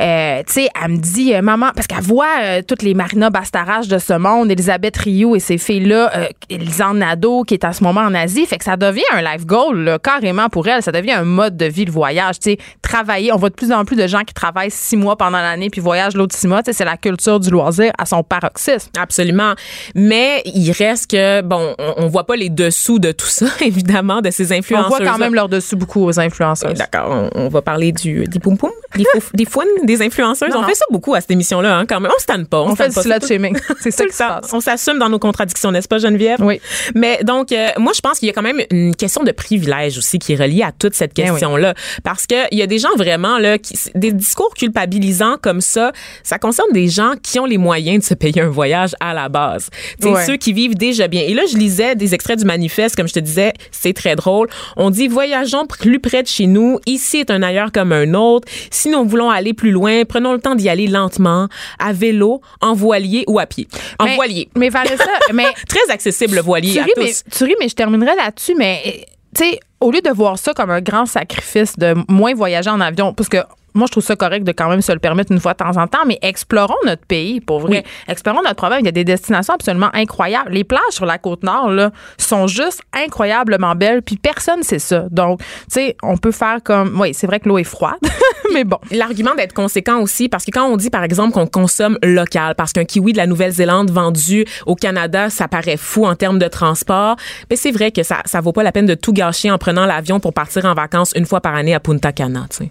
euh, tu sais, elle me dit, euh, maman, parce qu'elle voit euh, toutes les Marina Bastarache de ce monde, Elisabeth Rioux et ces filles-là, euh, Lisanne Nadeau, qui est en ce moment en Asie, fait que ça devient un life goal, carrément pour elle, ça devient un mode de vie, le voyage, tu sais, travailler, on voit de plus en plus de gens qui travaillent six mois pendant l'année puis voyagent l'autre six mois, c'est la culture du loisir à son paroxysme. Absolument. Mais il reste que, bon, on, on voit pas les dessous de tout ça, évidemment, de ces On influenceurs. voit quand même leur dessus beaucoup aux influenceurs. D'accord, on, on va parler du, des poum poum, des, fouf- des fouines, des influenceuses. Non, on non. fait ça beaucoup à cette émission-là, hein, quand même. On se tanne pas. On, On fait tanne du pas. slut C'est ça qui se passe. On s'assume dans nos contradictions, n'est-ce pas, Geneviève? Oui. Mais donc, euh, moi, je pense qu'il y a quand même une question de privilège aussi qui est reliée à toute cette Ben oui. question-là. Parce qu'il y a des des gens vraiment là qui des discours culpabilisants comme ça, ça concerne des gens qui ont les moyens de se payer un voyage à la base. Ouais. ceux qui vivent déjà bien. Et là, je lisais des extraits du manifeste comme je te disais, c'est très drôle. On dit voyageons plus près de chez nous, ici est un ailleurs comme un autre. Si nous voulons aller plus loin, prenons le temps d'y aller lentement, à vélo, en voilier ou à pied. En Mais- voilier. Mais Vanessa, mais Très accessible le voilier tu à ris, tous. mais, tu ris, mais je terminerai là-dessus, mais tu sais, au lieu de voir ça comme un grand sacrifice de moins voyager en avion, parce que moi, je trouve ça correct de quand même se le permettre une fois de temps en temps, mais explorons notre pays, pour vrai. Explorons notre problème. Il y a des destinations absolument incroyables. Les plages sur la côte nord, là, sont juste incroyablement belles, puis personne sait ça. Donc, tu sais, on peut faire comme, oui, c'est vrai que l'eau est froide, mais bon. L'argument d'être conséquent aussi, parce que quand on dit, par exemple, qu'on consomme local, parce qu'un kiwi de la Nouvelle-Zélande vendu au Canada, ça paraît fou en termes de transport, mais c'est vrai que ça, ça vaut pas la peine de tout gâcher en prenant l'avion pour partir en vacances une fois par année à Punta Cana, tu sais.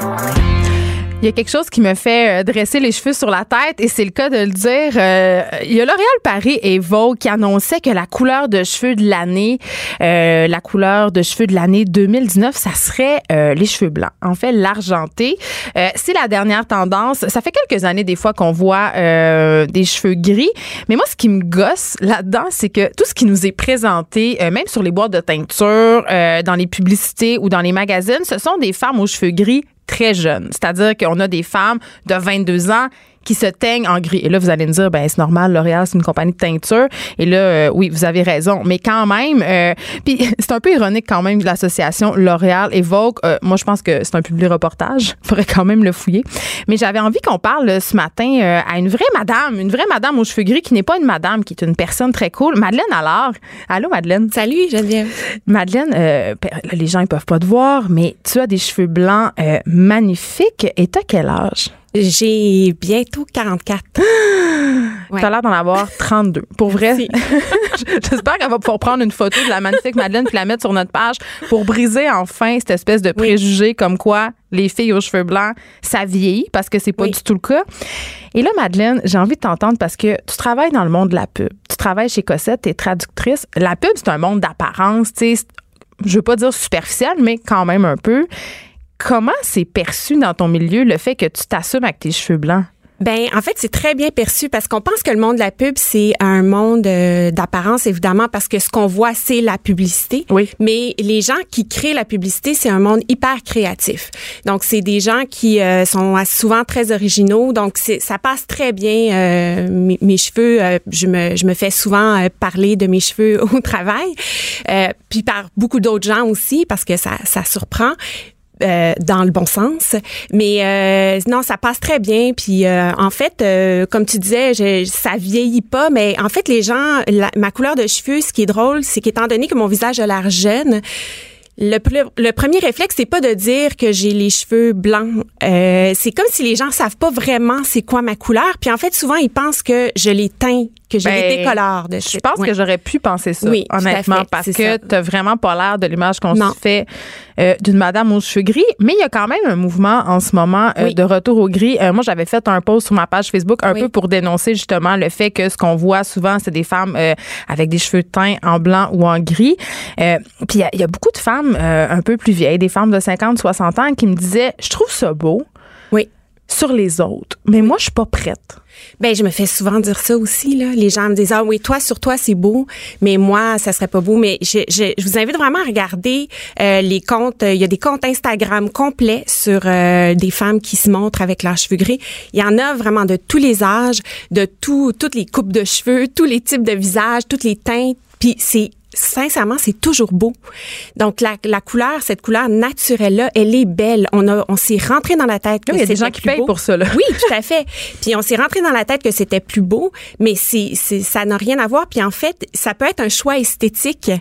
Il y a quelque chose qui me fait euh, dresser les cheveux sur la tête et c'est le cas de le dire. Euh, il y a L'Oréal Paris et Vogue qui annonçaient que la couleur de cheveux de l'année, euh, la couleur de cheveux de l'année 2019, ça serait euh, les cheveux blancs. En fait, l'argenté. Euh, c'est la dernière tendance. Ça fait quelques années des fois qu'on voit des cheveux gris. Mais moi, ce qui me gosse là-dedans, c'est que tout ce qui nous est présenté, même sur les boîtes de teinture, dans les publicités ou dans les magazines, ce sont des femmes aux cheveux gris très jeunes. C'est-à-dire qu'on a des femmes de 22 ans qui se teignent en gris. Et là, vous allez me dire, ben c'est normal, L'Oréal, c'est une compagnie de teinture. Et là, euh, oui, vous avez raison. Mais quand même, euh, puis c'est un peu ironique quand même, l'association L'Oréal et Vogue. Euh, moi, je pense que c'est un public reportage. faudrait quand même le fouiller. Mais j'avais envie qu'on parle euh, ce matin à une vraie madame, une vraie madame aux cheveux gris qui n'est pas une madame, qui est une personne très cool. Madeleine alors. Allô, Madeleine? Salut Geneviève. Madeleine, euh, ben, là, les gens ils peuvent pas te voir, mais tu as des cheveux blancs euh, magnifiques. Et t'as quel âge? J'ai bientôt 44. Ouais. T'as l'air d'en avoir 32. Pour vrai, j'espère qu'elle va pouvoir prendre une photo de la magnifique Madeleine puis la mettre sur notre page pour briser enfin cette espèce de préjugé comme quoi les filles aux cheveux blancs, ça vieillit parce que c'est pas Oui. du tout le cas. Et là, Madeleine, j'ai envie de t'entendre parce que tu travailles dans le monde de la pub. Tu travailles chez Cossette, t'es traductrice. La pub, c'est un monde d'apparence, tu sais. Je veux pas dire superficiel, mais quand même un peu. Comment c'est perçu dans ton milieu le fait que tu t'assumes avec tes cheveux blancs? Ben, en fait, c'est très bien perçu parce qu'on pense que le monde de la pub, c'est un monde euh, d'apparence, évidemment, parce que ce qu'on voit, c'est la publicité. Oui. Mais les gens qui créent la publicité, c'est un monde hyper créatif. Donc, c'est des gens qui euh, sont souvent très originaux. Donc, ça passe très bien. euh, mes, mes cheveux, je, me, je me fais souvent parler de mes cheveux au travail. Puis par beaucoup d'autres gens aussi, parce que ça, ça surprend. Euh, dans le bon sens. Mais euh, non, ça passe très bien. Puis euh, en fait, euh, comme tu disais, je, ça vieillit pas. Mais en fait, les gens, ma couleur de cheveux, ce qui est drôle, c'est qu'étant donné que mon visage a l'air jeune, le, le premier réflexe, c'est pas de dire que j'ai les cheveux blancs. Euh, c'est comme si les gens savent pas vraiment c'est quoi ma couleur. Puis en fait, souvent, ils pensent que je les teins, que j'ai Ben, les décolore de Je pense que j'aurais pu penser ça, Oui, honnêtement, parce que ça. t'as vraiment pas l'air de l'image qu'on se fait euh, d'une madame aux cheveux gris. Mais il y a quand même un mouvement en ce moment euh, Oui. de retour au gris. Euh, moi, j'avais fait un post sur ma page Facebook un peu pour dénoncer justement le fait que ce qu'on voit souvent, c'est des femmes avec des cheveux teints en blanc ou en gris. Puis il y y, a beaucoup de femmes un peu plus vieilles, des femmes de 50, 60 ans, qui me disaient, je trouve ça beau Oui. Sur les autres, mais moi, je suis pas prête. Ben, je me fais souvent dire ça aussi, là. Les gens me disent, ah oui, toi, sur toi, c'est beau, mais moi, ça serait pas beau. Mais je, je, je vous invite vraiment à regarder euh, les comptes. Il y a des comptes Instagram complets sur euh, des femmes qui se montrent avec leurs cheveux gris. Il y en a vraiment de tous les âges, de tout, toutes les coupes de cheveux, tous les types de visages, toutes les teintes. Puis c'est sincèrement, c'est toujours beau. Donc la, la couleur, cette couleur naturelle là, elle est belle. On a, on s'est rentré dans la tête que Oui, il y a des c'était gens qui plus payent beau. pour ça, là. Oui, tout à fait. Puis on s'est rentré dans la tête que c'était plus beau, mais c'est, ça n'a rien à voir. Puis en fait, ça peut être un choix esthétique,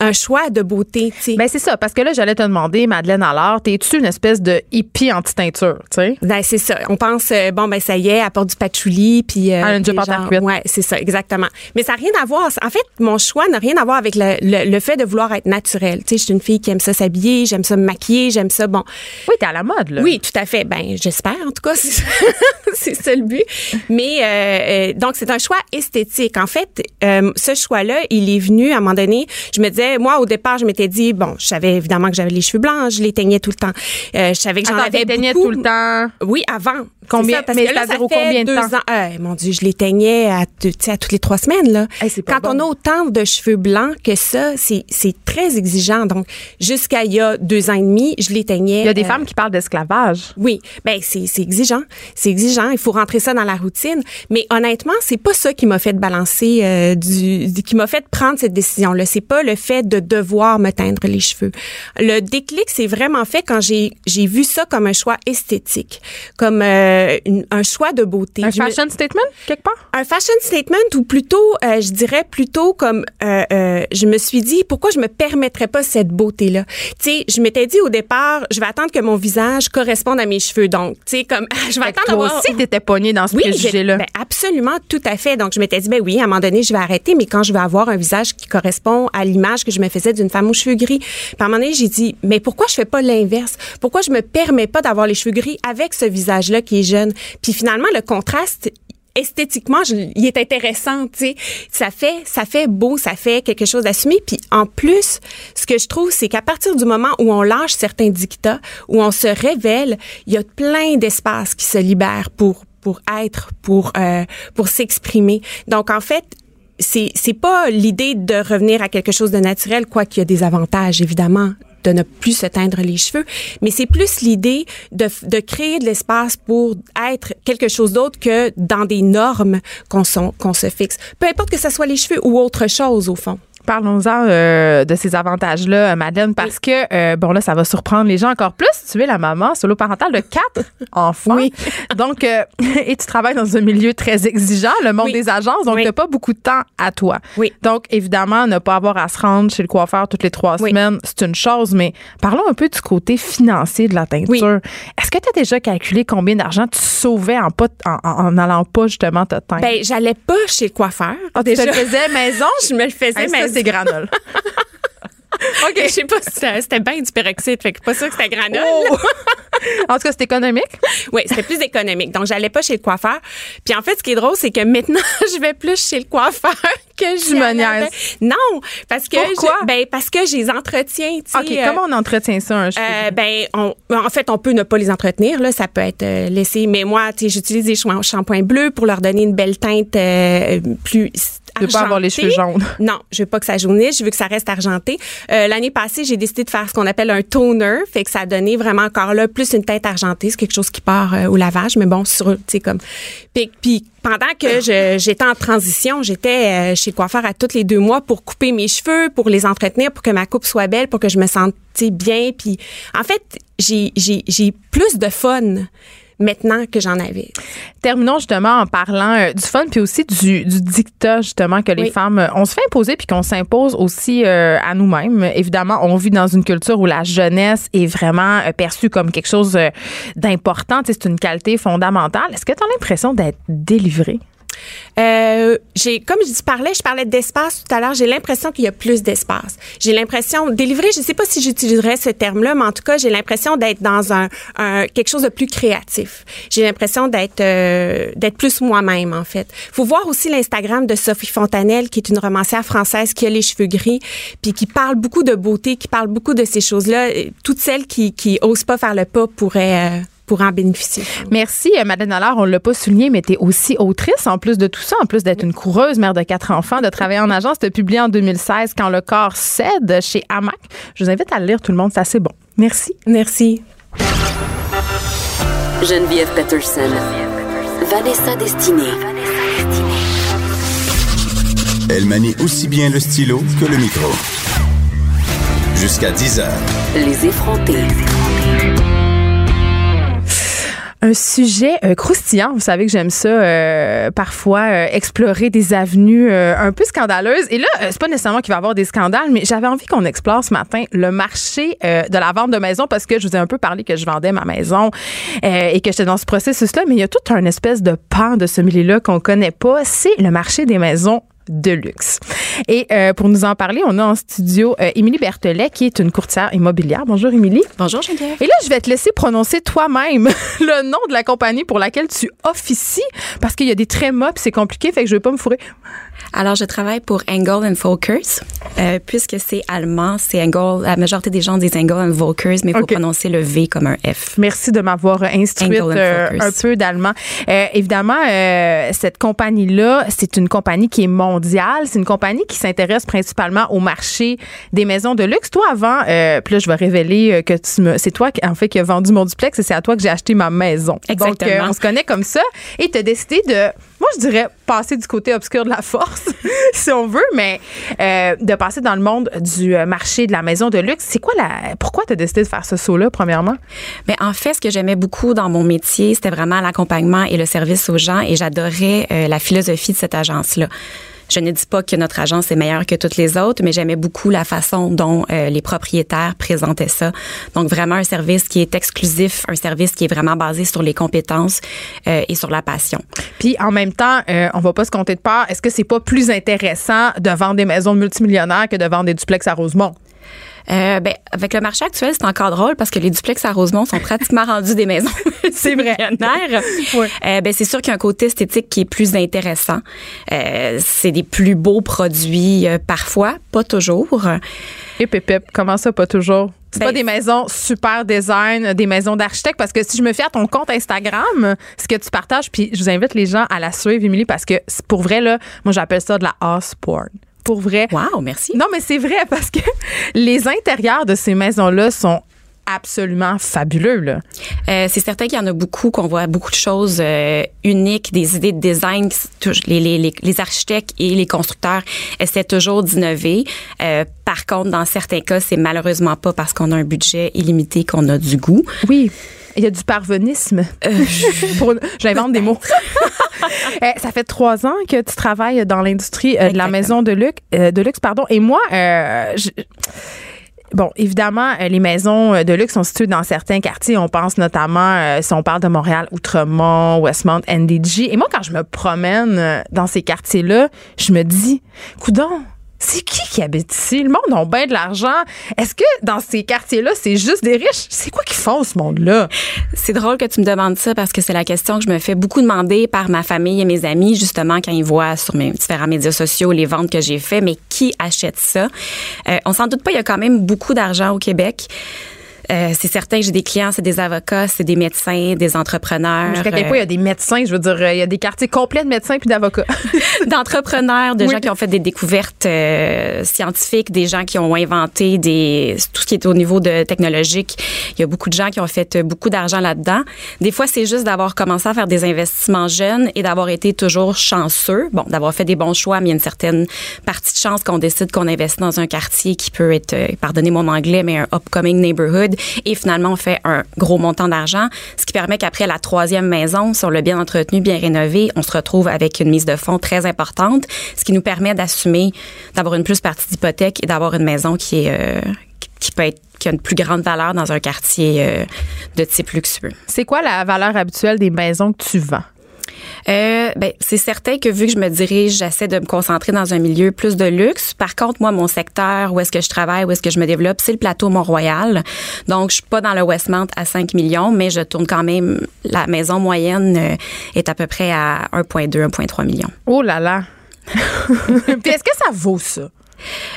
un choix de beauté. Tu sais. Ben c'est ça, parce que là, j'allais te demander, Madeleine alors, t'es-tu une espèce de hippie anti-teinture, tu sais? Ben, c'est ça. On pense, euh, bon, ben, ça y est, elle porte du patchouli, puis... euh, Elle a une jupe puis en terre genre-. Ouais, c'est ça, exactement. Mais ça n'a rien à voir. En fait, mon choix n'a rien à voir avec avec le, le, le fait de vouloir être naturelle. Tu sais, je suis une fille qui aime ça s'habiller, j'aime ça me maquiller, j'aime ça, bon. Oui, t'es à la mode, là. Oui, tout à fait. Ben, j'espère, en tout cas, c'est ça le but. Mais, euh, euh, donc, c'est un choix esthétique. En fait, euh, ce choix-là, il est venu à un moment donné. Je me disais, moi, au départ, je m'étais dit, bon, je savais évidemment que j'avais les cheveux blancs, je les teignais tout le temps. Euh, je savais que j'en avais beaucoup. tout le temps. Oui, avant. Combien- ça, parce mais que là, ça fait combien de deux temps? ans. Euh, mon Dieu, je les teignais à, toutes les trois semaines, là. Hey, Quand bon. on a autant de cheveux blancs que ça, c'est, très exigeant. Donc, jusqu'à il y a deux ans et demi, je les teignais. Il y a des euh, femmes qui parlent d'esclavage. oui, ben c'est exigeant, c'est exigeant. Il faut rentrer ça dans la routine. Mais honnêtement, c'est pas ça qui m'a fait balancer euh, du, qui m'a fait prendre cette décision. là C'est pas le fait de devoir me teindre les cheveux. Le déclic, c'est vraiment fait quand j'ai j'ai vu ça comme un choix esthétique, comme euh, une- un choix de beauté. Un Je me- fashion statement, quelque part? un fashion statement ou plutôt, je dirais plutôt comme, euh, euh, je me suis dit, pourquoi je me permettrais pas cette beauté-là? Tu sais, je m'étais dit au départ, je vais attendre que mon visage corresponde à mes cheveux. Donc, tu sais, comme, je vais Fait attendre toi aussi, t'étais pognée dans ce oui, j'ai- préjugé-là. ben, absolument, tout à fait. Donc, je m'étais dit, ben oui, à un moment donné, je vais arrêter, mais quand je vais avoir un visage qui correspond à l'image que je me faisais d'une femme aux cheveux gris. Puis à un moment donné, j'ai dit, mais pourquoi je fais pas l'inverse? Pourquoi je me permets pas d'avoir les cheveux gris avec ce visage-là qui est jeune? Puis finalement, le contraste, esthétiquement, je- il est intéressant, tu sais. Ça fait, ça fait beau, ça fait quelque chose d'assumé. Puis en plus, ce que je trouve, c'est qu'à partir du moment où on lâche certains dictats, où on se révèle, il y a plein d'espaces qui se libèrent pour pour être, pour euh, pour s'exprimer. Donc en fait, c'est c'est pas l'idée de revenir à quelque chose de naturel, quoi qu'il y a des avantages évidemment de ne plus se teindre les cheveux, mais c'est plus l'idée de, de créer de l'espace pour être quelque chose d'autre que dans des normes qu'on se fixe. Peu importe que ce soit les cheveux ou autre chose au fond. Parlons-en euh, de ces avantages-là, Madeleine, parce que, euh, bon, là, ça va surprendre les gens encore plus. Tu es la maman solo-parentale de quatre enfants. Oui. Donc, euh, et tu travailles dans un milieu très exigeant, le monde Oui. des agences, donc Oui. tu n'as pas beaucoup de temps à toi. Oui. Donc, évidemment, ne pas avoir à se rendre chez le coiffeur toutes les trois semaines, c'est une chose, mais parlons un peu du côté financier de la teinture. Oui. Est-ce que tu as déjà calculé combien d'argent tu sauvais en, pas, en, en, allant pas justement te teindre? Ben, j'allais pas chez le coiffeur. Ah, tu te le faisais maison? je me le faisais, Hey, ça, mais c'est granole. OK. Je sais pas si c'était c'était bien du peroxyde, fait que pas sûr que c'était granole. Oh! en tout cas, c'est économique. Oui, c'était plus économique. Donc, j'allais pas chez le coiffeur. Puis en fait, ce qui est drôle, c'est que maintenant, je vais plus chez le coiffeur que je me. Non, parce que Pourquoi? je- ben parce que j'ai les entretiens, tu sais. OK, euh, comment on entretient ça, un cheveu? euh, ben, on- en fait, on peut ne pas les entretenir. Là, ça peut être euh, laissé. Mais moi, tu sais, j'utilise des shamp- shampoings bleus pour leur donner une belle teinte euh, Tu veux pas avoir les cheveux jaunes. Non, je veux pas que ça jaunisse. Je veux que ça reste argenté. Euh, L'année passée, j'ai décidé de faire ce qu'on appelle un toner, fait que ça a donné vraiment encore là plus une teinte argentée. C'est quelque chose qui part euh, au lavage, mais bon, sur, tu sais comme. Puis, puis pendant que je- j'étais en transition, j'étais euh, chez le coiffeur à tous les deux mois pour couper mes cheveux, pour les entretenir, pour que ma coupe soit belle, pour que je me sente bien. Puis en fait, j'ai plus de fun maintenant que j'en avais. Terminons justement en parlant euh, du fun puis aussi du, du dictat justement que les Oui. femmes euh, on se fait imposer puis qu'on s'impose aussi euh, à nous-mêmes. Évidemment, on vit dans une culture où la jeunesse est vraiment perçue comme quelque chose d'important. C'est une qualité fondamentale. Est-ce que tu as l'impression d'être délivrée? Euh, j'ai, comme je parlais, je parlais d'espace tout à l'heure. J'ai l'impression qu'il y a plus d'espace. J'ai l'impression délivrer. Je sais pas si j'utiliserais ce terme-là, mais en tout cas, j'ai l'impression d'être dans un, un- quelque chose de plus créatif. J'ai l'impression d'être euh, d'être plus moi-même en fait. Faut voir aussi l'Instagram de Sophie Fontanelle, qui est une romancière française qui a les cheveux gris, puis qui parle beaucoup de beauté, qui parle beaucoup de ces choses-là. Toutes celles qui qui osent pas faire le pas pourraient euh, pourraient en bénéficier. Merci, euh, Madeleine Allard. On l'a pas souligné, mais tu es aussi autrice en plus de tout ça, en plus d'être une coureuse, mère de quatre enfants, de travailler en agence. Tu as publié en 2016 Quand le corps cède chez Hamac. Je vous invite à le lire, tout le monde. C'est assez bon. Merci. Merci. Geneviève Peterson. Vanessa Destinée. Elle manie aussi bien le stylo que le micro. Jusqu'à 10 heures. Les effrontés. Un sujet euh, croustillant. Vous savez que j'aime ça euh, parfois euh, explorer des avenues euh, un peu scandaleuses. Et là, euh, c'est pas nécessairement qu'il va y avoir des scandales, mais j'avais envie qu'on explore ce matin le marché euh, de la vente de maison parce que je vous ai un peu parlé que je vendais ma maison et que j'étais dans ce processus-là. Mais il y a tout un espèce de pan de ce milieu-là qu'on connaît pas. C'est le marché des maisons de luxe. Et euh, pour nous en parler, on a en studio euh, Émilie Berthelet, qui est une courtière immobilière. Bonjour, Émilie. Bonjour Geneviève. Et là, je vais te laisser prononcer toi-même le nom de la compagnie pour laquelle tu officies, parce qu'il y a des très mots, puis c'est compliqué, fait que je vais pas me fourrer. Alors, je travaille pour Engel and Volkers. Euh, puisque c'est allemand, c'est Engel. La majorité des gens disent Engel and Volkers, mais il faut prononcer le V comme un F. Merci de m'avoir instruite euh, un peu d'allemand. Évidemment, cette compagnie-là, c'est une compagnie qui est mondiale. C'est une compagnie qui s'intéresse principalement au marché des maisons de luxe. Toi, avant, euh, puis là, je vais révéler euh, que tu me, c'est toi qui, en fait, qui as vendu mon duplex et c'est à toi que j'ai acheté ma maison. Donc, Exactement. euh, on se connaît comme ça et tu as décidé de, moi, je dirais, passer du côté obscur de la force, si on veut, mais euh, de passer dans le monde du euh, marché de la maison de luxe. C'est quoi la, pourquoi tu as décidé de faire ce saut-là, premièrement? Mais en fait, ce que j'aimais beaucoup dans mon métier, c'était vraiment l'accompagnement et le service aux gens et j'adorais euh, la philosophie de cette agence-là. Je ne dis pas que notre agence est meilleure que toutes les autres, mais j'aimais beaucoup la façon dont euh, les propriétaires présentaient ça. Donc vraiment un service qui est exclusif, un service qui est vraiment basé sur les compétences euh, et sur la passion. Puis en même temps, euh, on va pas se compter de part. Est-ce que c'est pas plus intéressant de vendre des maisons multimillionnaires que de vendre des duplex à Rosemont? Euh, ben, avec le marché actuel, c'est encore drôle parce que les duplex à Rosemont sont pratiquement rendus des maisons C'est vrai. Euh, ben, c'est sûr qu'il y a un côté esthétique qui est plus intéressant. Euh, c'est des plus beaux produits parfois, pas toujours. Et pépip, comment ça, pas toujours? C'est Ben, pas des maisons super design, des maisons d'architectes, parce que si je me fie à ton compte Instagram, ce que tu partages, puis je vous invite les gens à la suivre, Émilie, parce que pour vrai, là, moi, j'appelle ça de la house porn. Pour vrai. Wow, merci. Non, mais c'est vrai, parce que les intérieurs de ces maisons-là sont absolument fabuleux, là. Euh, c'est certain qu'il y en a beaucoup, qu'on voit beaucoup de choses euh, uniques, des idées de design. Les, les, les, les architectes et les constructeurs essaient toujours d'innover. Euh, par contre, dans certains cas, c'est malheureusement pas parce qu'on a un budget illimité qu'on a du goût. Oui. Il y a du parvenisme. J'invente des mots. Eh, ça fait trois ans que tu travailles dans l'industrie de la maison de luxe, de luxe pardon. Et moi, je- Bon, évidemment, euh, les maisons euh, de luxe sont situées dans certains quartiers. On pense notamment, euh, si on parle de Montréal, Outremont, Westmount, NDG. Et moi, quand je me promène dans ces quartiers-là, je me dis, coudon, c'est qui qui habite ici? Le monde a bien de l'argent. Est-ce que dans ces quartiers-là, c'est juste des riches? C'est quoi qui font ce monde-là? C'est drôle que tu me demandes ça parce que c'est la question que je me fais beaucoup demander par ma famille et mes amis, justement, quand ils voient sur mes différents médias sociaux les ventes que j'ai fait. Mais qui achète ça? Euh, on s'en doute pas, il y a quand même beaucoup d'argent au Québec. Euh, c'est certain que j'ai des clients, c'est des avocats, c'est des médecins, des entrepreneurs. Jusqu'à quel point il y a des médecins, je veux dire, euh, il y a des quartiers complets de médecins puis d'avocats. d'entrepreneurs, de Oui. gens qui ont fait des découvertes euh, scientifiques, des gens qui ont inventé des tout ce qui est au niveau de technologique. Il y a beaucoup de gens qui ont fait beaucoup d'argent là-dedans. Des fois, c'est juste d'avoir commencé à faire des investissements jeunes et d'avoir été toujours chanceux. Bon, d'avoir fait des bons choix, mais il y a une certaine partie de chance qu'on décide qu'on investit dans un quartier qui peut être, pardonnez mon anglais, mais un upcoming neighborhood. Et finalement, on fait un gros montant d'argent, ce qui permet qu'après la troisième maison, si on bien entretenu, bien rénové, on se retrouve avec une mise de fonds très importante, ce qui nous permet d'assumer, d'avoir une plus partie d'hypothèque et d'avoir une maison qui euh, qui peut être qui a une plus grande valeur dans un quartier euh, de type luxueux. C'est quoi la valeur habituelle des maisons que tu vends? Euh, ben, c'est certain que vu que je me dirige, j'essaie de me concentrer dans un milieu plus de luxe. Par contre, moi, mon secteur, où est-ce que je travaille, où est-ce que je me développe, c'est le plateau Mont-Royal. Donc, je suis pas dans le Westmount à 5 millions, mais je tourne quand même. La maison moyenne euh, est à peu près à 1,2, 1,3 millions. Oh là là! Puis est-ce que ça vaut ça?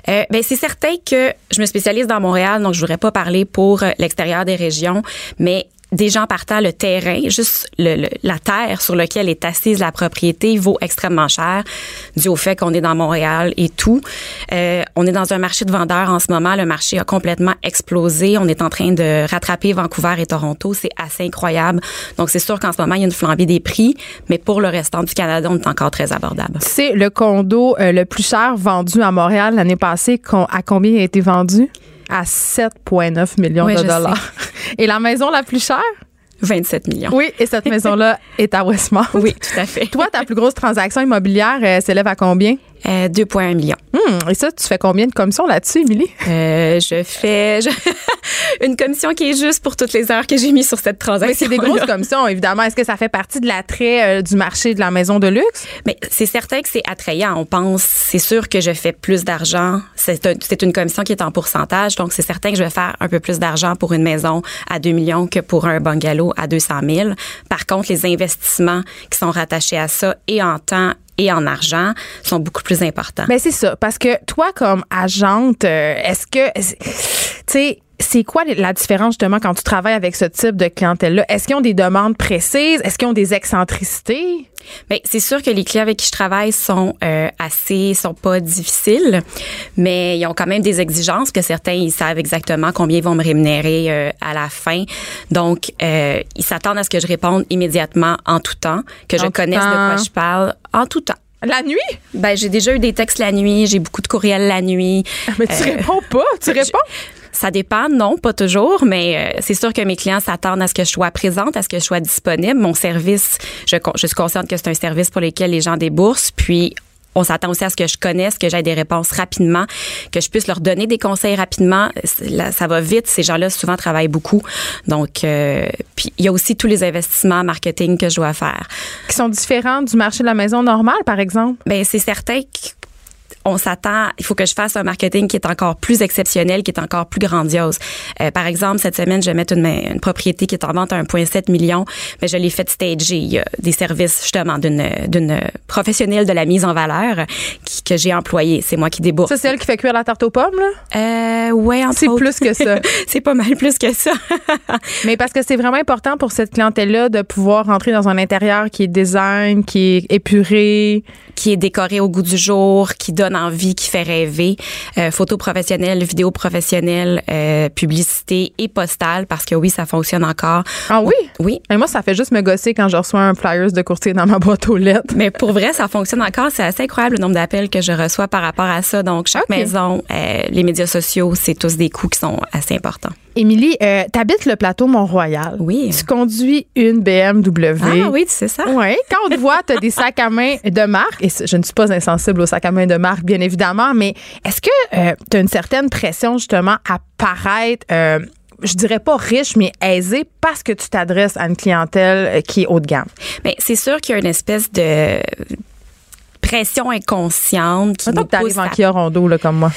Euh, ben c'est certain que je me spécialise dans Montréal, donc je voudrais pas parler pour euh, l'extérieur des régions, mais des gens partant le terrain, juste le, le- la terre sur laquelle est assise la propriété vaut extrêmement cher, dû au fait qu'on est dans Montréal et tout. Euh, on est dans un marché de vendeurs en ce moment. Le marché a complètement explosé. On est en train de rattraper Vancouver et Toronto. C'est assez incroyable. Donc, c'est sûr qu'en ce moment, il y a une flambée des prix, mais pour le restant du Canada, on est encore très abordable. C'est le condo euh, le plus cher vendu à Montréal l'année passée. À combien a été vendu? À 7,9 millions Oui, de dollars. Et la maison la plus chère? 27 millions. Oui, et cette maison-là est à Westmount. Oui, tout à fait. Toi, ta plus grosse transaction immobilière euh, s'élève à combien? Euh, 2,1 millions. Hum, et ça, tu fais combien de commissions là-dessus, Émilie? Euh, je fais je- une commission qui est juste pour toutes les heures que j'ai mis sur cette transaction. Mais c'est des grosses commissions, évidemment. Est-ce que ça fait partie de l'attrait euh, du marché de la maison de luxe? Mais c'est certain que c'est attrayant. On pense, c'est sûr que je fais plus d'argent. C'est un- c'est une commission qui est en pourcentage, donc c'est certain que je vais faire un peu plus d'argent pour une maison à 2 millions que pour un bungalow à 200 000. Par contre, les investissements qui sont rattachés à ça et en temps et en argent sont beaucoup plus importants. Ben c'est ça, parce que toi comme agente, euh, est-ce que, c'est quoi la différence justement quand tu travailles avec ce type de clientèle-là? Est-ce qu'ils ont des demandes précises? Est-ce qu'ils ont des excentricités? Ben, c'est sûr que les clients avec qui je travaille sont euh, assez, sont pas difficiles, mais ils ont quand même des exigences que certains ils savent exactement combien ils vont me rémunérer euh, à la fin. Donc, euh, ils s'attendent à ce que je réponde immédiatement en tout temps, que je En connaisse de quoi je parle en tout temps. La nuit? Ben, j'ai déjà eu des textes la nuit, j'ai beaucoup de courriels la nuit. Mais tu réponds pas, tu réponds? Ça dépend, non, pas toujours, mais euh, c'est sûr que mes clients s'attendent à ce que je sois présente, à ce que je sois disponible. Mon service, je, suis consciente que c'est un service pour lequel les gens déboursent, puis on s'attend aussi à ce que je connaisse, que j'aie des réponses rapidement, que je puisse leur donner des conseils rapidement. Là, ça va vite. Ces gens-là souvent travaillent beaucoup. Donc, euh, puis il y a aussi tous les investissements marketing que je dois faire. qui sont différents du marché de la maison normale, par exemple? Ben c'est certain qu'on s'attend, il faut que je fasse un marketing qui est encore plus exceptionnel, qui est encore plus grandiose. Euh, par exemple, cette semaine, je vais mettre une, une propriété qui est en vente à 1,7 million, mais je l'ai fait stager. Il y a des services justement d'une d'une professionnelle de la mise en valeur qui, que j'ai employé. C'est moi qui débourse. Ça, c'est elle qui fait cuire la tarte aux pommes, là? Euh, ouais, entre C'est plus que ça. c'est pas mal plus que ça. Mais parce que c'est vraiment important pour cette clientèle-là de pouvoir rentrer dans un intérieur qui est design, qui est épuré. qui est décoré au goût du jour, qui donne envie, qui fait rêver. Euh, photo professionnelle, vidéo professionnelle, euh, publicité et postale, parce que oui, ça fonctionne encore. Ah oui? Oui. Moi, ça fait juste me gosser quand je reçois un flyers de courtier dans ma boîte aux lettres. Mais pour vrai, ça fonctionne encore. C'est assez incroyable le nombre d'appels que je reçois par rapport à ça. Donc, chaque maison, euh, les médias sociaux, c'est tous des coûts qui sont assez importants. Émilie, euh, t'habites le plateau Mont-Royal. Oui. Tu conduis une BMW. Ah oui, tu sais ça? Oui, quand on te voit, tu as des sacs à main de marque, et je ne suis pas insensible aux sacs à main de marque, bien évidemment, mais est-ce que tu as une certaine pression justement à paraître, euh, je dirais pas riche, mais aisée, parce que tu t'adresses à une clientèle euh, qui est haut de gamme? Mais c'est sûr qu'il y a une espèce de pression inconsciente qui nous que t'arrives pousse en à Kia Rondo, là, comme moi.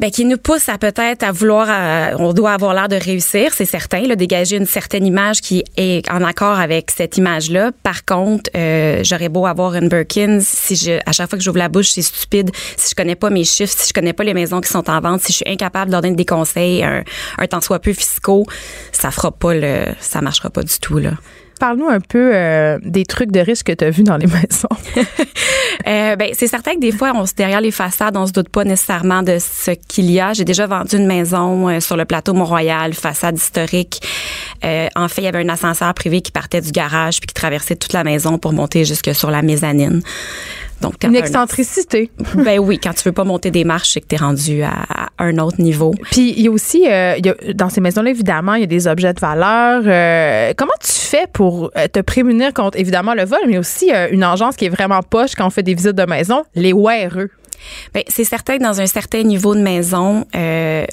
Ben, qui nous pousse à peut-être à vouloir, euh, on doit avoir l'air de réussir, c'est certain, là, dégager une certaine image qui est en accord avec cette image-là. Par contre, euh, j'aurais beau avoir une Birkin, si je, à chaque fois que j'ouvre la bouche, c'est stupide. Si je connais pas mes chiffres, si je connais pas les maisons qui sont en vente, si je suis incapable de des conseils, un, un tant soit peu fiscaux, ça fera pas le, ça marchera pas du tout, là. Parle-nous un peu euh, des trucs de risque que tu as vus dans les maisons. Euh, ben, c'est certain que des fois, on derrière les façades, on se doute pas nécessairement de ce qu'il y a. J'ai déjà vendu une maison euh, sur le plateau Mont-Royal, façade historique. En fait, il y avait un ascenseur privé qui partait du garage puis qui traversait toute la maison pour monter jusque sur la mezzanine. Donc, Une un- excentricité. ben oui, quand tu veux pas monter des marches, c'est que t'es rendu à, à un autre niveau. Puis il y a aussi, euh, y a- dans ces maisons-là, évidemment, il y a des objets de valeur. Euh, comment tu fais pour euh, te prémunir contre, évidemment, le vol, mais aussi euh, une engeance qui est vraiment poche quand on fait des visites de maison, les weareux. Ben, c'est certain que dans un certain niveau de maison, euh,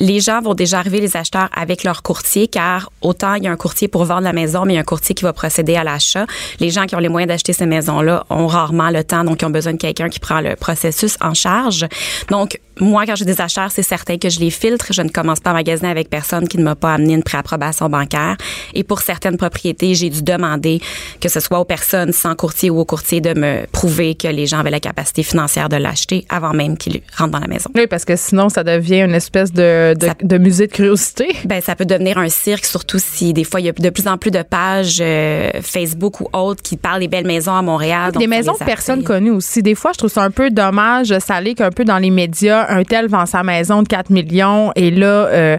les gens vont déjà arriver, les acheteurs, avec leur courtier, car autant il y a un courtier pour vendre la maison, mais il y a un courtier qui va procéder à l'achat. Les gens qui ont les moyens d'acheter ces maisons-là ont rarement le temps, donc ils ont besoin de quelqu'un qui prend le processus en charge. Donc, moi, quand j'ai des acheteurs, c'est certain que je les filtre. Je ne commence pas à magasiner avec personne qui ne m'a pas amené une préapprobation bancaire. Et pour certaines propriétés, j'ai dû demander que ce soit aux personnes sans courtier ou au courtier de me prouver que les gens avaient la capacité financière de l'acheter avant même qu'ils rentrent dans la maison. Oui, parce que sinon, ça devient une espèce de, de, Ça- de musée de curiosité. Ben, ça peut devenir un cirque, surtout si des fois il y a de plus en plus de pages euh, Facebook ou autres qui parlent des belles maisons à Montréal. Des maisons de personnes connues aussi. Des fois, je trouve ça un peu dommage. Ça allait qu'un peu dans les médias, un tel vend sa maison de 4 millions et là, euh,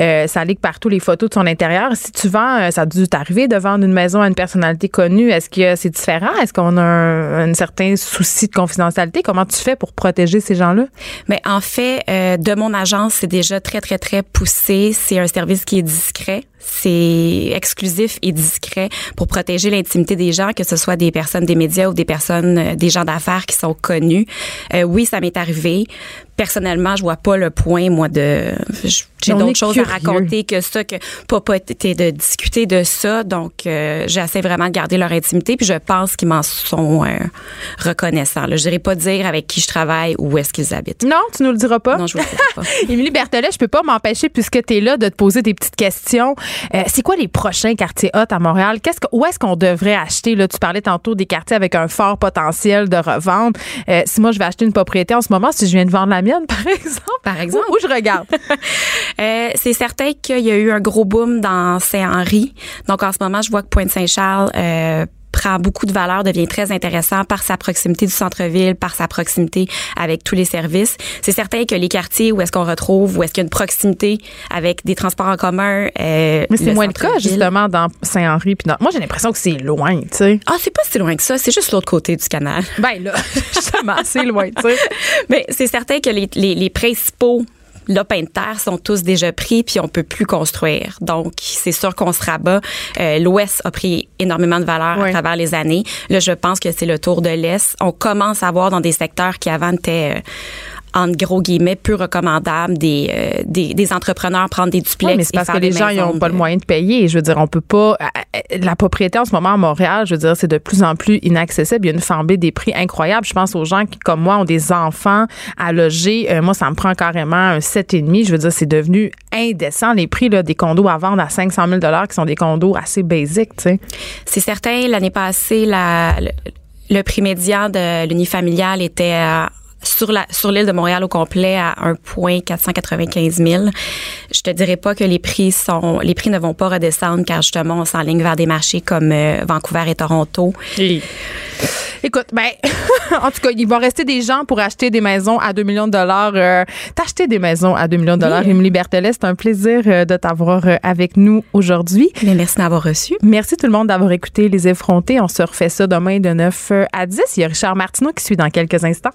euh, ça partout les photos de son intérieur. Si tu vends, euh, ça a dû t'arriver de vendre une maison à une personnalité connue. Est-ce que c'est différent? Est-ce qu'on a un, un certain souci de confidentialité? Comment tu fais pour protéger ces gens-là? Mais en fait, euh, de mon agence, c'est déjà très, très, très poussé. C'est un service qui est discret. C'est exclusif et discret pour protéger l'intimité des gens, que ce soit des personnes des médias ou des personnes, euh, des gens d'affaires qui sont connus. Euh, oui, ça m'est arrivé. Personnellement, je vois pas le point, moi, de... J'ai d'autres choses à raconter que ça, que pas, été de discuter de ça. Donc, euh, j'essaie vraiment de garder leur intimité. Puis je pense qu'ils m'en sont euh, reconnaissants. là. Je dirais pas dire avec qui je travaille ou où est-ce qu'ils habitent. Non, tu nous le diras pas. Non, je vous le dirai pas. Émilie Berthellet, je peux pas m'empêcher, puisque tu es là, de te poser des petites questions. Euh, c'est quoi les prochains quartiers hot à Montréal? Qu'est-ce que, où est-ce qu'on devrait acheter? Là, tu parlais tantôt des quartiers avec un fort potentiel de revente. Si moi, je vais acheter une propriété en ce moment, si je viens de vendre la mienne, par exemple, Par exemple. où, où je regarde? Euh, c'est certain qu'il y a eu un gros boom dans Saint-Henri. Donc, en ce moment, je vois que Pointe-Saint-Charles euh, prend beaucoup de valeur, devient très intéressant par sa proximité du centre-ville, par sa proximité avec tous les services. C'est certain que les quartiers où est-ce qu'on retrouve, où est-ce qu'il y a une proximité avec des transports en commun. euh, Mais c'est moins le cas, justement, dans Saint-Henri. Puis dans- Moi, j'ai l'impression que c'est loin, tu sais. Ah, c'est pas si loin que ça. C'est juste l'autre côté du canal. Ben là, justement, c'est loin, tu sais. Mais c'est certain que les, les, les principaux lopins de terre sont tous déjà pris puis on peut plus construire. Donc c'est sûr qu'on se rabat. Euh, L'Ouest a pris énormément de valeur Oui. à travers les années. Là, je pense que c'est le tour de l'Est. On commence à voir dans des secteurs qui avant étaient euh, entre gros guillemets peu recommandables des, euh, des, des entrepreneurs prendre des duplex Ouais, mais c'est parce que les gens n'ont pas le moyen de payer. Je veux dire, on peut pas. euh, euh, La propriété en ce moment à Montréal, je veux dire, c'est de plus en plus inaccessible. Il y a une flambée des prix incroyable. Je pense aux gens qui, comme moi, ont des enfants à loger. Euh, moi, ça me prend carrément un 7,5. Je veux dire, c'est devenu indécent les prix là, des condos à vendre à 500 000 qui sont des condos assez basiques. C'est certain, l'année passée, la, le, le prix médian de l'unifamilial était à- sur la sur l'île de Montréal au complet à 1,495 000. Je te dirais pas que les prix sont les prix ne vont pas redescendre car justement on s'enligne vers des marchés comme euh, Vancouver et Toronto. Écoute, ben, en tout cas, il va rester des gens pour acheter des maisons à 2 millions de dollars. Euh, T'acheter des maisons à 2 millions de dollars. Émilie Berthelet, c'est un plaisir euh, de t'avoir euh, avec nous aujourd'hui. Merci d'avoir reçu. Merci tout le monde d'avoir écouté Les Effrontés. On se refait ça demain de 9 à 10. Il y a Richard Martineau qui suit dans quelques instants.